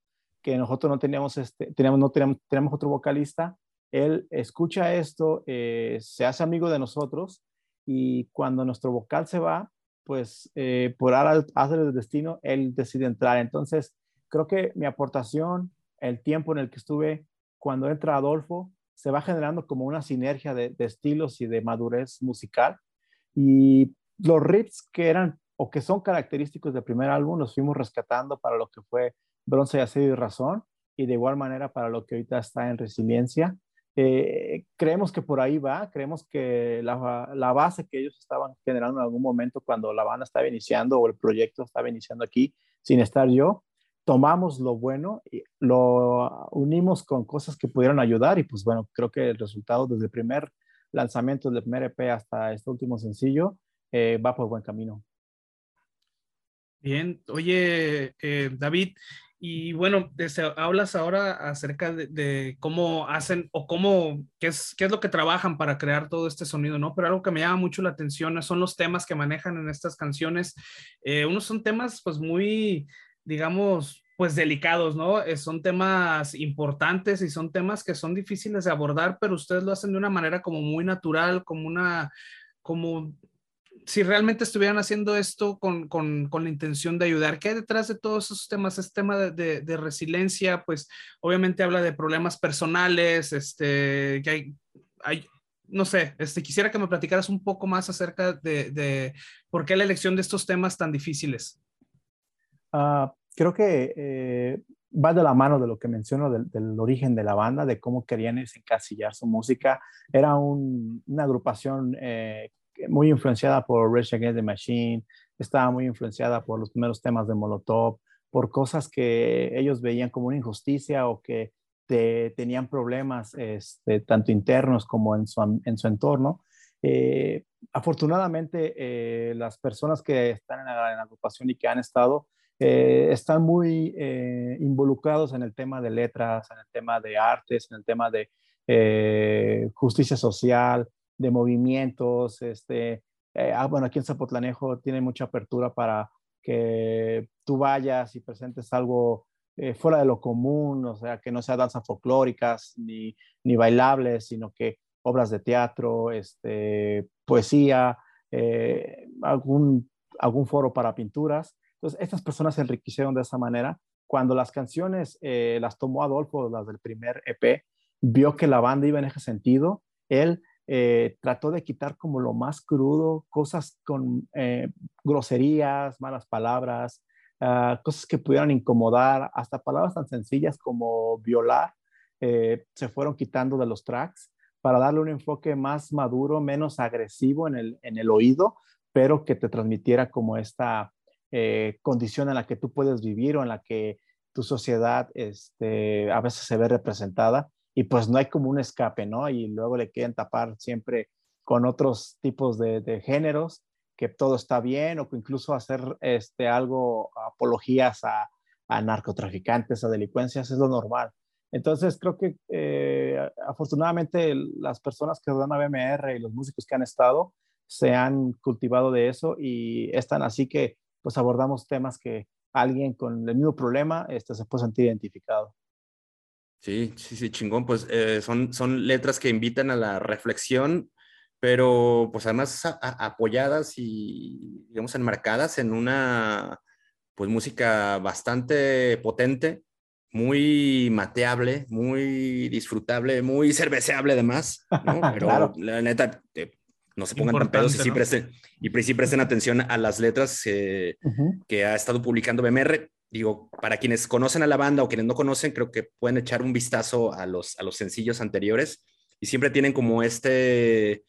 que nosotros no teníamos este teníamos no teníamos, teníamos otro vocalista él escucha esto, eh, se hace amigo de nosotros y cuando nuestro vocal se va, pues eh, por hacer el destino, él decide entrar. Entonces, creo que mi aportación, el tiempo en el que estuve cuando entra Adolfo, se va generando como una sinergia de, estilos y de madurez musical. Y los riffs que eran o que son característicos del primer álbum los fuimos rescatando para lo que fue Bronce, Acero y Razón y de igual manera para lo que ahorita está en Resiliencia. Eh, creemos que por ahí va, creemos que la, la, base que ellos estaban generando en algún momento cuando la banda estaba iniciando o el proyecto estaba iniciando aquí sin estar yo, tomamos lo bueno y lo unimos con cosas que pudieron ayudar y pues bueno, creo que el resultado desde el primer lanzamiento del primer EP hasta este último sencillo eh, va por buen camino. Bien, oye, eh, David, y bueno, desde, hablas ahora acerca de, de, cómo hacen o cómo, qué es, qué es lo que trabajan para crear todo este sonido, ¿no? Pero algo que me llama mucho la atención son los temas que manejan en estas canciones. Eh, unos son temas pues muy, digamos, pues delicados, ¿no? Eh, son temas importantes y son temas que son difíciles de abordar, pero ustedes lo hacen de una manera como muy natural, como una, como si realmente estuvieran haciendo esto con, con, con, la intención de ayudar, ¿qué hay detrás de todos esos temas? Este tema de, de, resiliencia, pues obviamente habla de problemas personales, este, que hay, hay no sé, este, quisiera que me platicaras un poco más acerca de, de por qué la elección de estos temas tan difíciles. Uh, creo que eh, va de la mano de lo que menciono del, del, origen de la banda, de cómo querían encasillar su música. Era un, una agrupación eh, muy influenciada por Rage Against the Machine, estaba muy influenciada por los primeros temas de Molotov, por cosas que ellos veían como una injusticia o que te, tenían problemas este, tanto internos como en su, en su entorno. Eh, afortunadamente, eh, las personas que están en la, en la, agrupación y que han estado eh, están muy eh, involucrados en el tema de letras, en el tema de artes, en el tema de eh, justicia social, de movimientos, este, eh, ah, bueno, aquí en Zapotlanejo tiene mucha apertura para que tú vayas y presentes algo eh, fuera de lo común, o sea, que no sea danzas folclóricas ni, ni bailables, sino que obras de teatro, este, poesía, algún, algún foro para pinturas. Entonces, estas personas se enriquecieron de esa manera. Cuando las canciones eh, las tomó Adolfo, las del primer EP, vio que la banda iba en ese sentido, él eh, trató de quitar como lo más crudo, cosas con eh, groserías, malas palabras, ah, cosas que pudieran incomodar, hasta palabras tan sencillas como violar, se fueron quitando de los tracks para darle un enfoque más maduro, menos agresivo en el, en el oído, pero que te transmitiera como esta condición en la que tú puedes vivir o en la que tu sociedad este, a veces se ve representada y pues no hay como un escape, ¿no? Y luego le quieren tapar siempre con otros tipos de, géneros, que todo está bien o que incluso hacer este, algo, apologías a, narcotraficantes, a delincuencias, es lo normal. Entonces creo que eh, afortunadamente las personas que dan a BMR y los músicos que han estado se han cultivado de eso y están así que pues abordamos temas que alguien con el mismo problema este, se puede sentir identificado. Sí, sí, sí, chingón. Pues eh, son, son letras que invitan a la reflexión, pero pues además apoyadas y, digamos, enmarcadas en una, pues música bastante potente, muy mateable, muy disfrutable, muy cerveceable además, ¿no? Pero la neta, eh, no se pongan tan pedos y sí, presten, y presten atención a las letras eh, que ha estado publicando BMR digo, para quienes conocen a la banda o quienes no conocen, creo que pueden echar un vistazo a los, a los sencillos anteriores. Y siempre tienen como este,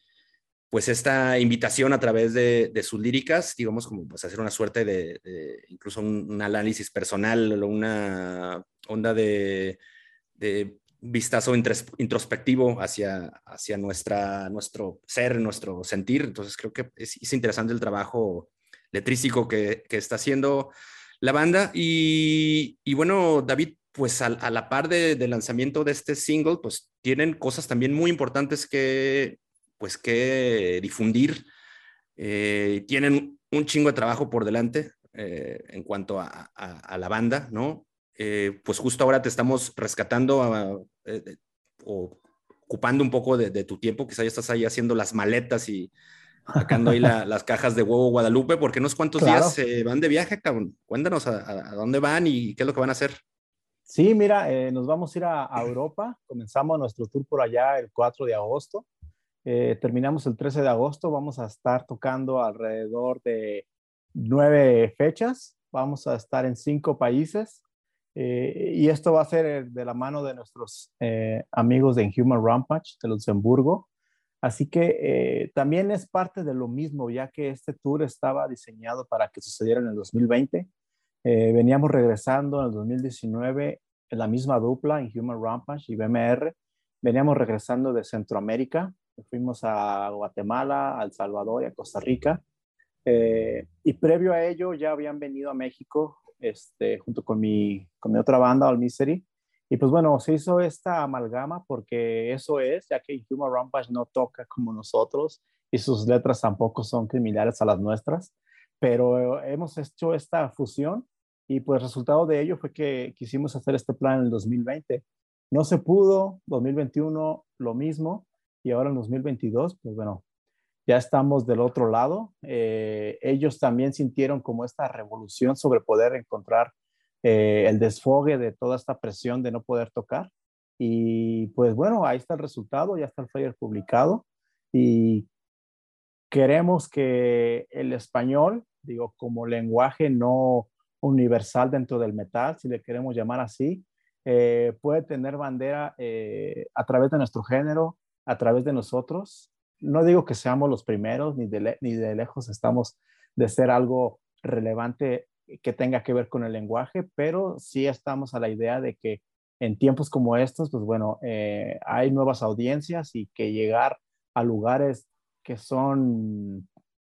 pues esta invitación a través de, sus líricas, digamos, como pues hacer una suerte de, incluso un, análisis personal o una onda de, vistazo introspectivo hacia, hacia nuestra, nuestro ser, nuestro sentir. Entonces creo que es, interesante el trabajo letrístico que, que está haciendo la banda. Y, bueno, David, pues a, la par del lanzamiento de este single, pues tienen cosas también muy importantes que, pues, que difundir. Eh, tienen un chingo de trabajo por delante eh, en cuanto a, la banda, ¿no? Eh, pues justo ahora te estamos rescatando o ocupando un poco de, de, tu tiempo, quizá ya estás ahí haciendo las maletas y sacando ahí las cajas de huevo Guadalupe, porque unos cuantos días se van de viaje, cabrón. Cuéntanos a, dónde van y qué es lo que van a hacer. Sí, mira, eh, nos vamos a ir a, Europa. Comenzamos nuestro tour por allá el 4 de agosto. Eh, terminamos el 13 de agosto. Vamos a estar tocando alrededor de nueve fechas. Vamos a estar en cinco países. Eh, y esto va a ser de la mano de nuestros amigos de Human Rampage de Luxemburgo. Así que eh, también es parte de lo mismo, ya que este tour estaba diseñado para que sucediera en el 2020. Eh, veníamos regresando en el 2019 en la misma dupla, en Human Rampage y BMR. Veníamos regresando de Centroamérica. Fuimos a Guatemala, a El Salvador y a Costa Rica. Eh, y previo a ello ya habían venido a México este, junto con mi, con mi otra banda, All Misery, y pues bueno, se hizo esta amalgama porque eso es, ya que Human Rampage no toca como nosotros y sus letras tampoco son criminales a las nuestras, pero hemos hecho esta fusión y pues resultado de ello fue que quisimos hacer este plan en el 2020. No se pudo, 2021 lo mismo y ahora en 2022, pues bueno, ya estamos del otro lado. Eh, ellos también sintieron como esta revolución sobre poder encontrar eh, el desfogue de toda esta presión de no poder tocar. Y pues bueno, ahí está el resultado, ya está el flyer publicado y queremos que el español, digo, como lenguaje no universal dentro del metal, si le queremos llamar así, eh, puede tener bandera eh, a través de nuestro género, a través de nosotros. No digo que seamos los primeros, ni de, lejos estamos de ser algo relevante que tenga que ver con el lenguaje, pero sí estamos a la idea de que en tiempos como estos, pues bueno, eh, hay nuevas audiencias y que llegar a lugares que son,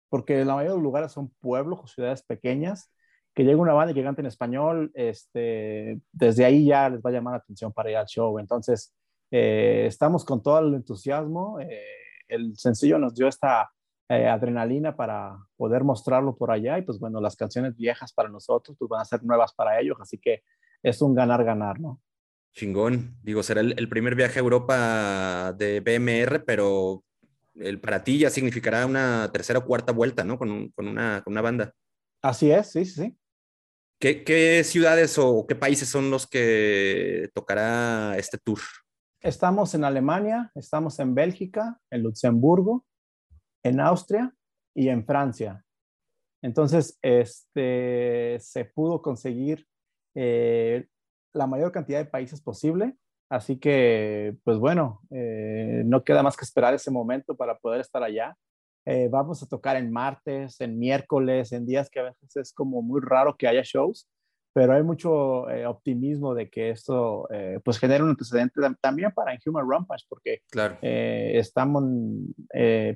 porque la mayoría de los lugares son pueblos o ciudades pequeñas, que llegue una banda y que en español, este, desde ahí ya les va a llamar la atención para ir al show. Entonces, eh, estamos con todo el entusiasmo. Eh, el sencillo nos dio esta eh, adrenalina para poder mostrarlo por allá y pues bueno, las canciones viejas para nosotros pues van a ser nuevas para ellos, así que es un ganar-ganar, ¿no? Chingón, digo, será el, primer viaje a Europa de BMR, pero el, para ti ya significará una tercera o cuarta vuelta, ¿no? Con, con, una, con una, banda. Así es, sí, sí, sí. ¿Qué, ¿Qué, ciudades o qué países son los que tocará este tour? Estamos en Alemania, estamos en Bélgica, en Luxemburgo, en Austria y en Francia. Entonces, este, se pudo conseguir eh, la mayor cantidad de países posible. Así que, pues bueno, eh, no queda más que esperar ese momento para poder estar allá. Eh, vamos a tocar en martes, en miércoles, en días que a veces es como muy raro que haya shows, pero hay mucho optimismo de que esto pues genere un antecedente también para Human Rampage, porque claro. estamos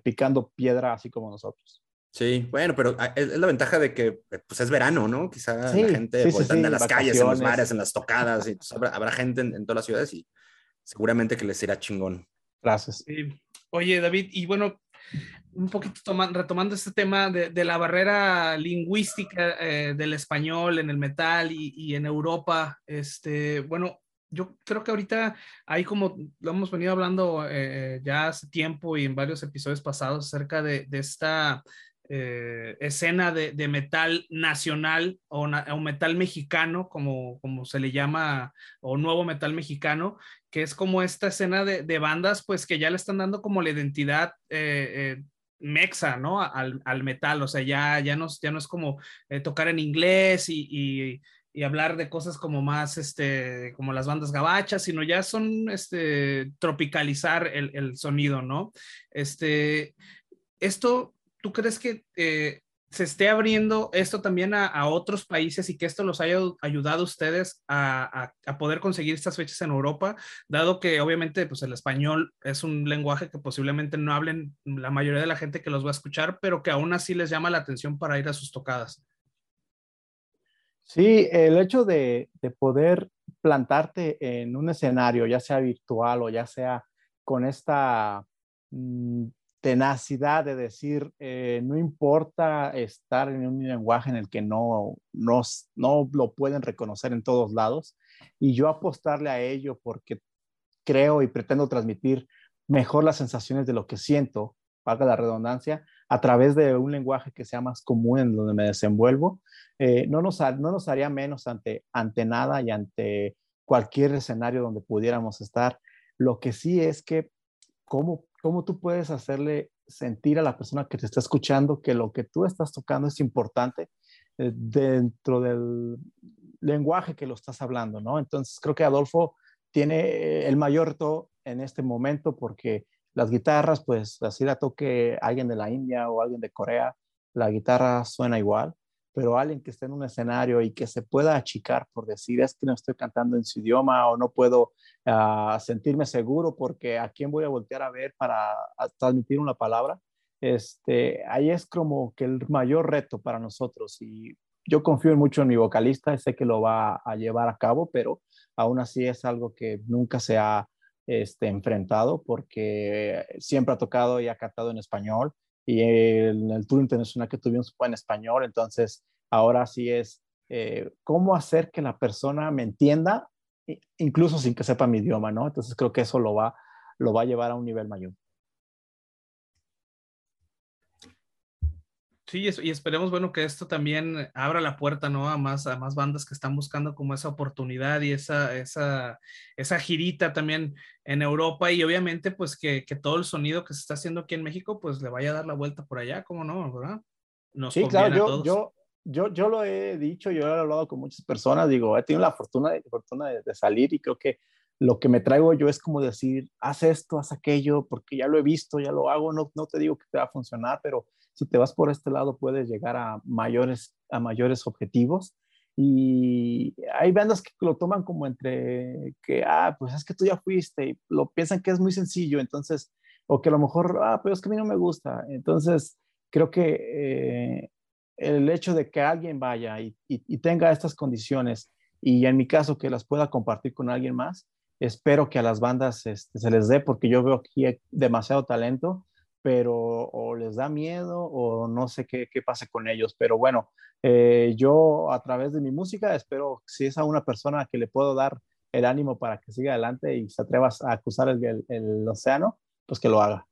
picando piedra así como nosotros. Sí, bueno, pero ah, es, la ventaja de que pues es verano, ¿no? Quizá la gente sí, a las calles, en los bares, en las tocadas, y pues, habrá, gente en, todas las ciudades y seguramente que les irá chingón. Gracias. Oye, David, y bueno, un poquito retomando este tema de, la barrera lingüística eh, del español en el metal y, en Europa, este, bueno, yo creo que ahorita hay como lo hemos venido hablando eh, ya hace tiempo y en varios episodios pasados acerca de, de esta eh, escena de, metal nacional o, metal mexicano, como, como se le llama, o nuevo metal mexicano, que es como esta escena de, bandas, pues que ya le están dando como la identidad eh, eh, mexa, ¿no? Al, metal, o sea, ya, ya, no, ya no es como tocar en inglés y, hablar de cosas como más, este, como las bandas gabachas, sino ya son, este, tropicalizar el, el sonido, ¿no? Este, esto ¿tú crees que eh, se esté abriendo esto también a, otros países y que esto los haya ayudado a ustedes a, poder conseguir estas fechas en Europa, dado que obviamente pues el español es un lenguaje que posiblemente no hablen la mayoría de la gente que los va a escuchar, pero que aún así les llama la atención para ir a sus tocadas? Sí, el hecho de, poder plantarte en un escenario, ya sea virtual o ya sea con esta mm, tenacidad de decir, eh, no importa estar en un lenguaje en el que no, no, no lo pueden reconocer en todos lados, y yo apostarle a ello porque creo y pretendo transmitir mejor las sensaciones de lo que siento, valga la redundancia, a través de un lenguaje que sea más común en donde me desenvuelvo, eh, no, nos, no nos haría menos ante, ante nada y ante cualquier escenario donde pudiéramos estar. Lo que sí es que, ¿cómo cómo tú puedes hacerle sentir a la persona que te está escuchando que lo que tú estás tocando es importante eh, dentro del lenguaje que lo estás hablando, ¿no? Entonces creo que Adolfo tiene el mayor reto en este momento porque las guitarras, pues así la toque alguien de la India o alguien de Corea, la guitarra suena igual pero alguien que esté en un escenario y que se pueda achicar por decir es que no estoy cantando en su idioma o no puedo ah, sentirme seguro porque a quién voy a voltear a ver para transmitir una palabra, este, ahí es como que el mayor reto para nosotros y yo confío mucho en mi vocalista sé que lo va a llevar a cabo, pero aún así es algo que nunca se ha este, enfrentado porque siempre ha tocado y ha cantado en español y en el tour internacional que tuvimos fue en español, entonces ahora sí es eh, cómo hacer que la persona me entienda, incluso sin que sepa mi idioma, ¿no? Entonces creo que eso lo va, lo va a llevar a un nivel mayor. Sí, y esperemos, bueno, que esto también abra la puerta, ¿no? A más, a más bandas que están buscando como esa oportunidad y esa, esa, esa girita también en Europa y obviamente pues que, que, todo el sonido que se está haciendo aquí en México pues le vaya a dar la vuelta por allá, ¿cómo no? ¿Verdad? sí, claro, yo, yo, yo, yo lo he dicho, yo he hablado con muchas personas, digo, he tenido la fortuna, fortuna de, salir y creo que lo que me traigo yo es como decir, haz esto, haz aquello, porque ya lo he visto, ya lo hago, no, no te digo que te va a funcionar, pero si te vas por este lado puedes llegar a mayores, a mayores objetivos. Y hay bandas que lo toman como entre que, ah, pues es que tú ya fuiste y lo piensan que es muy sencillo, entonces, o que a lo mejor, ah, pero es que a mí no me gusta. Entonces, creo que eh, el hecho de que alguien vaya y, y, tenga estas condiciones y en mi caso que las pueda compartir con alguien más, espero que a las bandas este, se les dé porque yo veo aquí demasiado talento pero o les da miedo o no sé qué, qué pase con ellos. Pero bueno, eh, yo a través de mi música espero, si es a una persona que le puedo dar el ánimo para que siga adelante y se atreva a cruzar el, el, océano, pues que lo haga.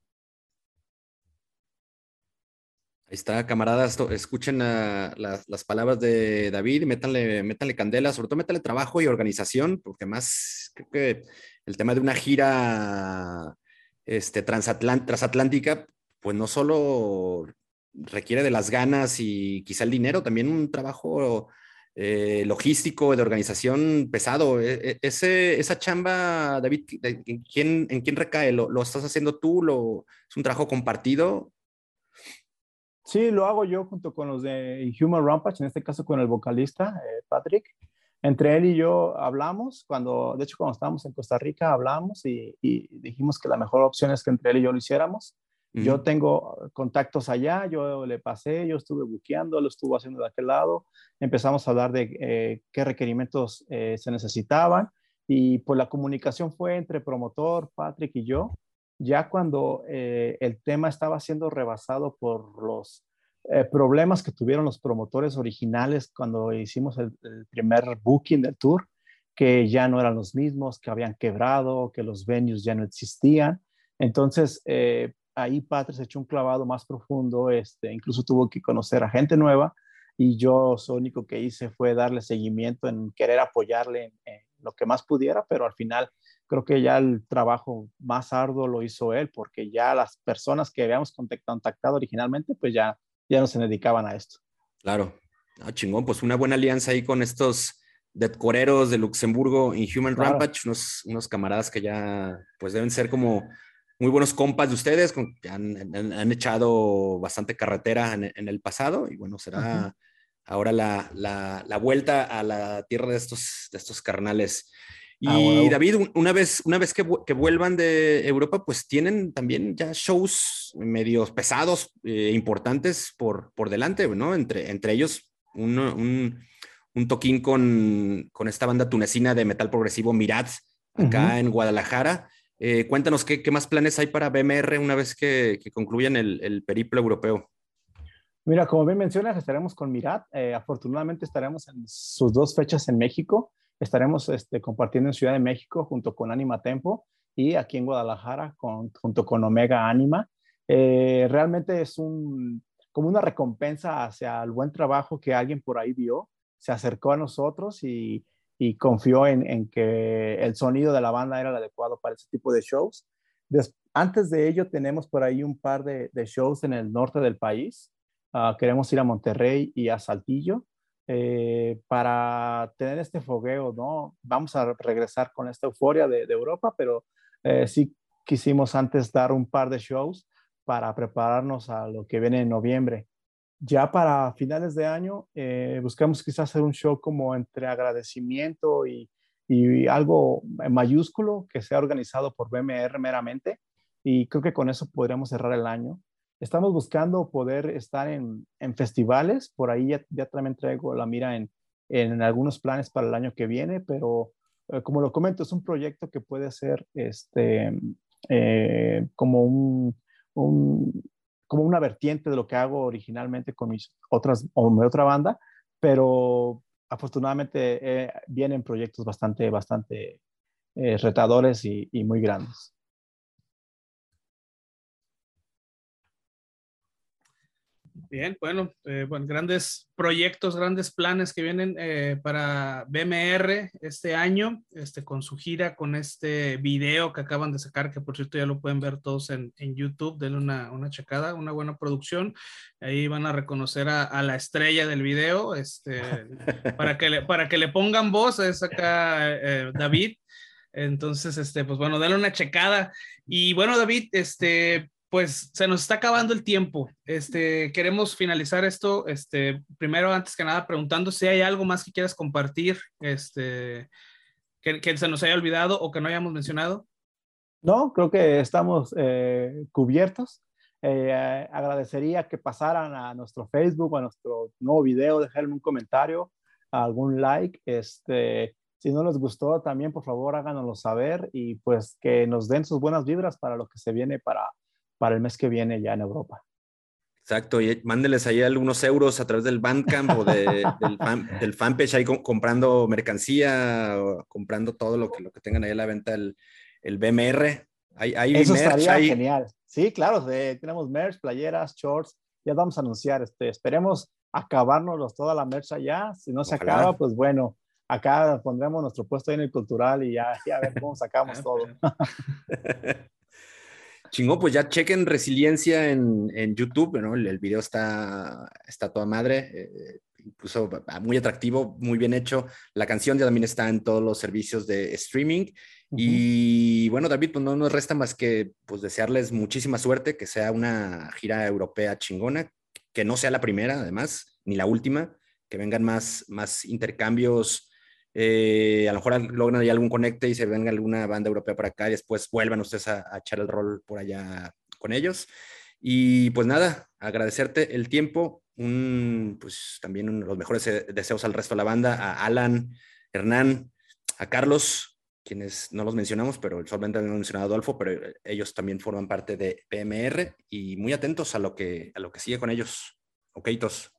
Ahí está, camaradas, escuchen las, palabras de David, métanle, métanle candela, sobre todo métanle trabajo y organización, porque más creo que el tema de una gira este, transatlántica, pues no solo requiere de las ganas y quizá el dinero, también un trabajo eh, logístico, de organización pesado. E, e, esa chamba, David, ¿en quién, recae? ¿Lo, ¿Lo, estás haciendo tú? ¿Lo, ¿Es un trabajo compartido? Sí, lo hago yo junto con los de Human Rampage, en este caso con el vocalista, eh, Patrick. Entre él y yo hablamos, cuando, de hecho, cuando estábamos en Costa Rica, hablamos y, y dijimos que la mejor opción es que entre él y yo lo hiciéramos. Yo tengo contactos allá, yo le pasé, yo estuve buqueando, lo estuvo haciendo de aquel lado. Empezamos a hablar de eh, qué requerimientos eh, se necesitaban y pues la comunicación fue entre promotor, Patrick y yo. Ya cuando eh, el tema estaba siendo rebasado por los problemas que tuvieron los promotores originales cuando hicimos el, el primer booking del tour, que ya no eran los mismos, que habían quebrado, que los venues ya no existían. Entonces, eh, ahí Patrick se echó un clavado más profundo, este, incluso tuvo que conocer a gente nueva y yo lo único que hice fue darle seguimiento en querer apoyarle en, lo que más pudiera, pero al final creo que ya el trabajo más arduo lo hizo él, porque ya las personas que habíamos contactado originalmente, pues ya, ya no se dedicaban a esto. Claro, ah, chingón, pues una buena alianza ahí con estos decoreros de Luxemburgo en Human Rampage, unos, unos camaradas que ya pues deben ser como muy buenos compas de ustedes que han, echado bastante carretera en, el pasado y bueno, será ahora la, vuelta a la tierra de estos, de estos carnales. Ah, y David, una vez, una vez que, vuelvan de Europa, pues tienen también ya shows medios pesados, eh, importantes por, por delante, ¿no? Entre, entre ellos un, un, toquín con, con, esta banda tunecina de metal progresivo Mirat, acá en Guadalajara. Eh, cuéntanos ¿qué, más planes hay para BMR una vez que, concluyan el, periplo europeo. Mira, como bien mencionas, estaremos con Mirat. Eh, afortunadamente estaremos en sus dos fechas en México. Estaremos este, compartiendo en Ciudad de México junto con Anima Tempo y aquí en Guadalajara junto con Omega Anima. Eh, realmente es como una recompensa hacia el buen trabajo que alguien por ahí vio, se acercó a nosotros y y confió en, que el sonido de la banda era el adecuado para ese tipo de shows. antes de ello, tenemos por ahí un par de, shows en el norte del país. Ah, queremos ir a Monterrey y a Saltillo eh, para tener este fogueo, ¿no? Vamos a regresar con esta euforia de, Europa, pero eh, sí quisimos antes dar un par de shows para prepararnos a lo que viene en noviembre ya para finales de año eh, buscamos quizás hacer un show como entre agradecimiento y, y, algo mayúsculo que sea organizado por BMR meramente y creo que con eso podríamos cerrar el año. Estamos buscando poder estar en, festivales, por ahí ya, ya, también traigo la mira en, algunos planes para el año que viene, pero eh, como lo comento, es un proyecto que puede ser este, eh, como un, un, como una vertiente de lo que hago originalmente con mis otras o mi otra banda, pero afortunadamente eh, vienen proyectos bastante, bastante retadores y muy grandes. Bien, bueno, eh, bueno, grandes proyectos, grandes planes que vienen eh, para BMR este año, este, con su gira, con este video que acaban de sacar, que por cierto ya lo pueden ver todos en, en YouTube, denle una, una checada, una buena producción. Ahí van a reconocer a, la estrella del video, este, para, que le, para que le pongan voz, es acá eh, David. Entonces, este, pues bueno, dale una checada. Y bueno, David, este, pues se nos está acabando el tiempo. Este, queremos finalizar esto, este, primero, antes que nada, preguntando si hay algo más que quieras compartir, este, que, se nos haya olvidado o que no hayamos mencionado. No, creo que estamos eh, cubiertos. Eh, agradecería que pasaran a nuestro Facebook, a nuestro nuevo video, dejarme un comentario, algún like. Este, si no les gustó, también por favor háganoslo saber y pues que nos den sus buenas vibras para lo que se viene para para el mes que viene ya en Europa. Exacto, y mándenles ahí algunos euros a través del Bandcamp o del, del, fanpage ahí comprando mercancía o comprando todo lo que, lo que tengan ahí a la venta el, el BMR. Hay, hay Eso estaría genial. Sí, claro, tenemos merch, playeras, shorts, ya vamos a anunciar, este, esperemos acabárnoslos toda la mercha ya, si no se acaba, pues bueno, acá pondremos nuestro puesto ahí en el cultural y ya, ya a ver cómo sacamos ah, todo. Chingón, pues ya chequen resiliencia en, en YouTube, ¿no? El, el, video está, está toda madre, eh, incluso muy atractivo, muy bien hecho. La canción ya también está en todos los servicios de streaming. Y bueno, David, pues no nos resta más que pues desearles muchísima suerte, que sea una gira europea chingona, que no sea la primera, además, ni la última, que vengan más, más intercambios eh, a lo mejor logran ahí algún conecte y se venga alguna banda europea para acá y después vuelvan ustedes a, echar el rol por allá con ellos. Y pues nada, agradecerte el tiempo, pues también los mejores eh, deseos al resto de la banda, a Alan, Hernán, a Carlos, quienes no los mencionamos, pero solamente han mencionado a Adolfo, pero eh, ellos también forman parte de PMR y muy atentos a lo que, a lo que sigue con ellos. Okitos.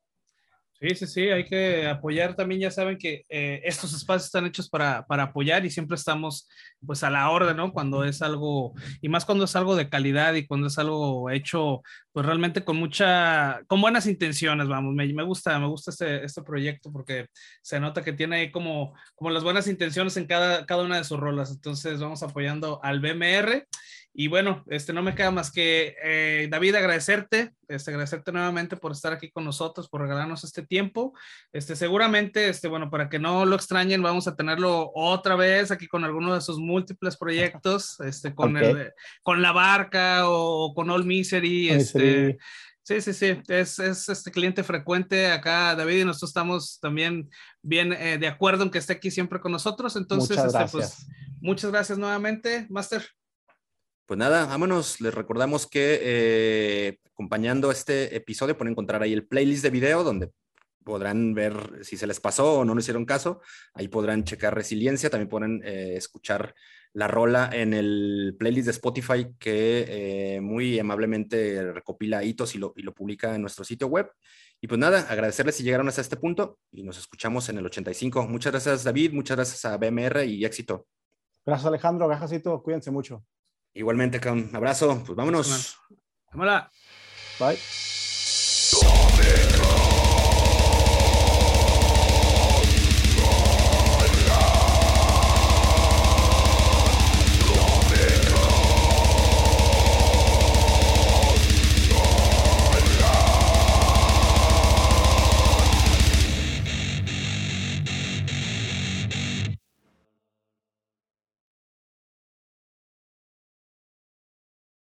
Sí, sí, sí, hay que apoyar también, ya saben que eh, estos espacios están hechos para, para, apoyar y siempre estamos pues a la orden, ¿no? Cuando es algo, y más cuando es algo de calidad y cuando es algo hecho pues realmente con mucha, con buenas intenciones, vamos, me, me gusta, me gusta este, este proyecto porque se nota que tiene ahí como, como las buenas intenciones en cada, cada una de sus rolas, entonces vamos apoyando al BMR y bueno, este, no me queda más que, eh, David, agradecerte, este, agradecerte nuevamente por estar aquí con nosotros, por regalarnos este tiempo. Este, seguramente, este, bueno, para que no lo extrañen, vamos a tenerlo otra vez aquí con alguno de sus múltiples proyectos, este, con, el, con La Barca o, con All Misery. Este, Sí, sí, sí, es, es, este cliente frecuente acá, David, y nosotros estamos también bien eh, de acuerdo en que esté aquí siempre con nosotros. Entonces, muchas este, pues, gracias, pues, muchas gracias nuevamente, Master. Pues nada, vámonos. Les recordamos que eh, acompañando este episodio pueden encontrar ahí el playlist de video donde podrán ver si se les pasó o no les hicieron caso. Ahí podrán checar resiliencia. También pueden eh, escuchar la rola en el playlist de Spotify que eh, muy amablemente recopila hitos y lo, y lo publica en nuestro sitio web. Y pues nada, agradecerles si llegaron hasta este punto y nos escuchamos en el 85. Muchas gracias David, muchas gracias a BMR y éxito. Gracias Alejandro, Gajacito, cuídense mucho. Igualmente, un abrazo. Pues vámonos. Hola. Bye.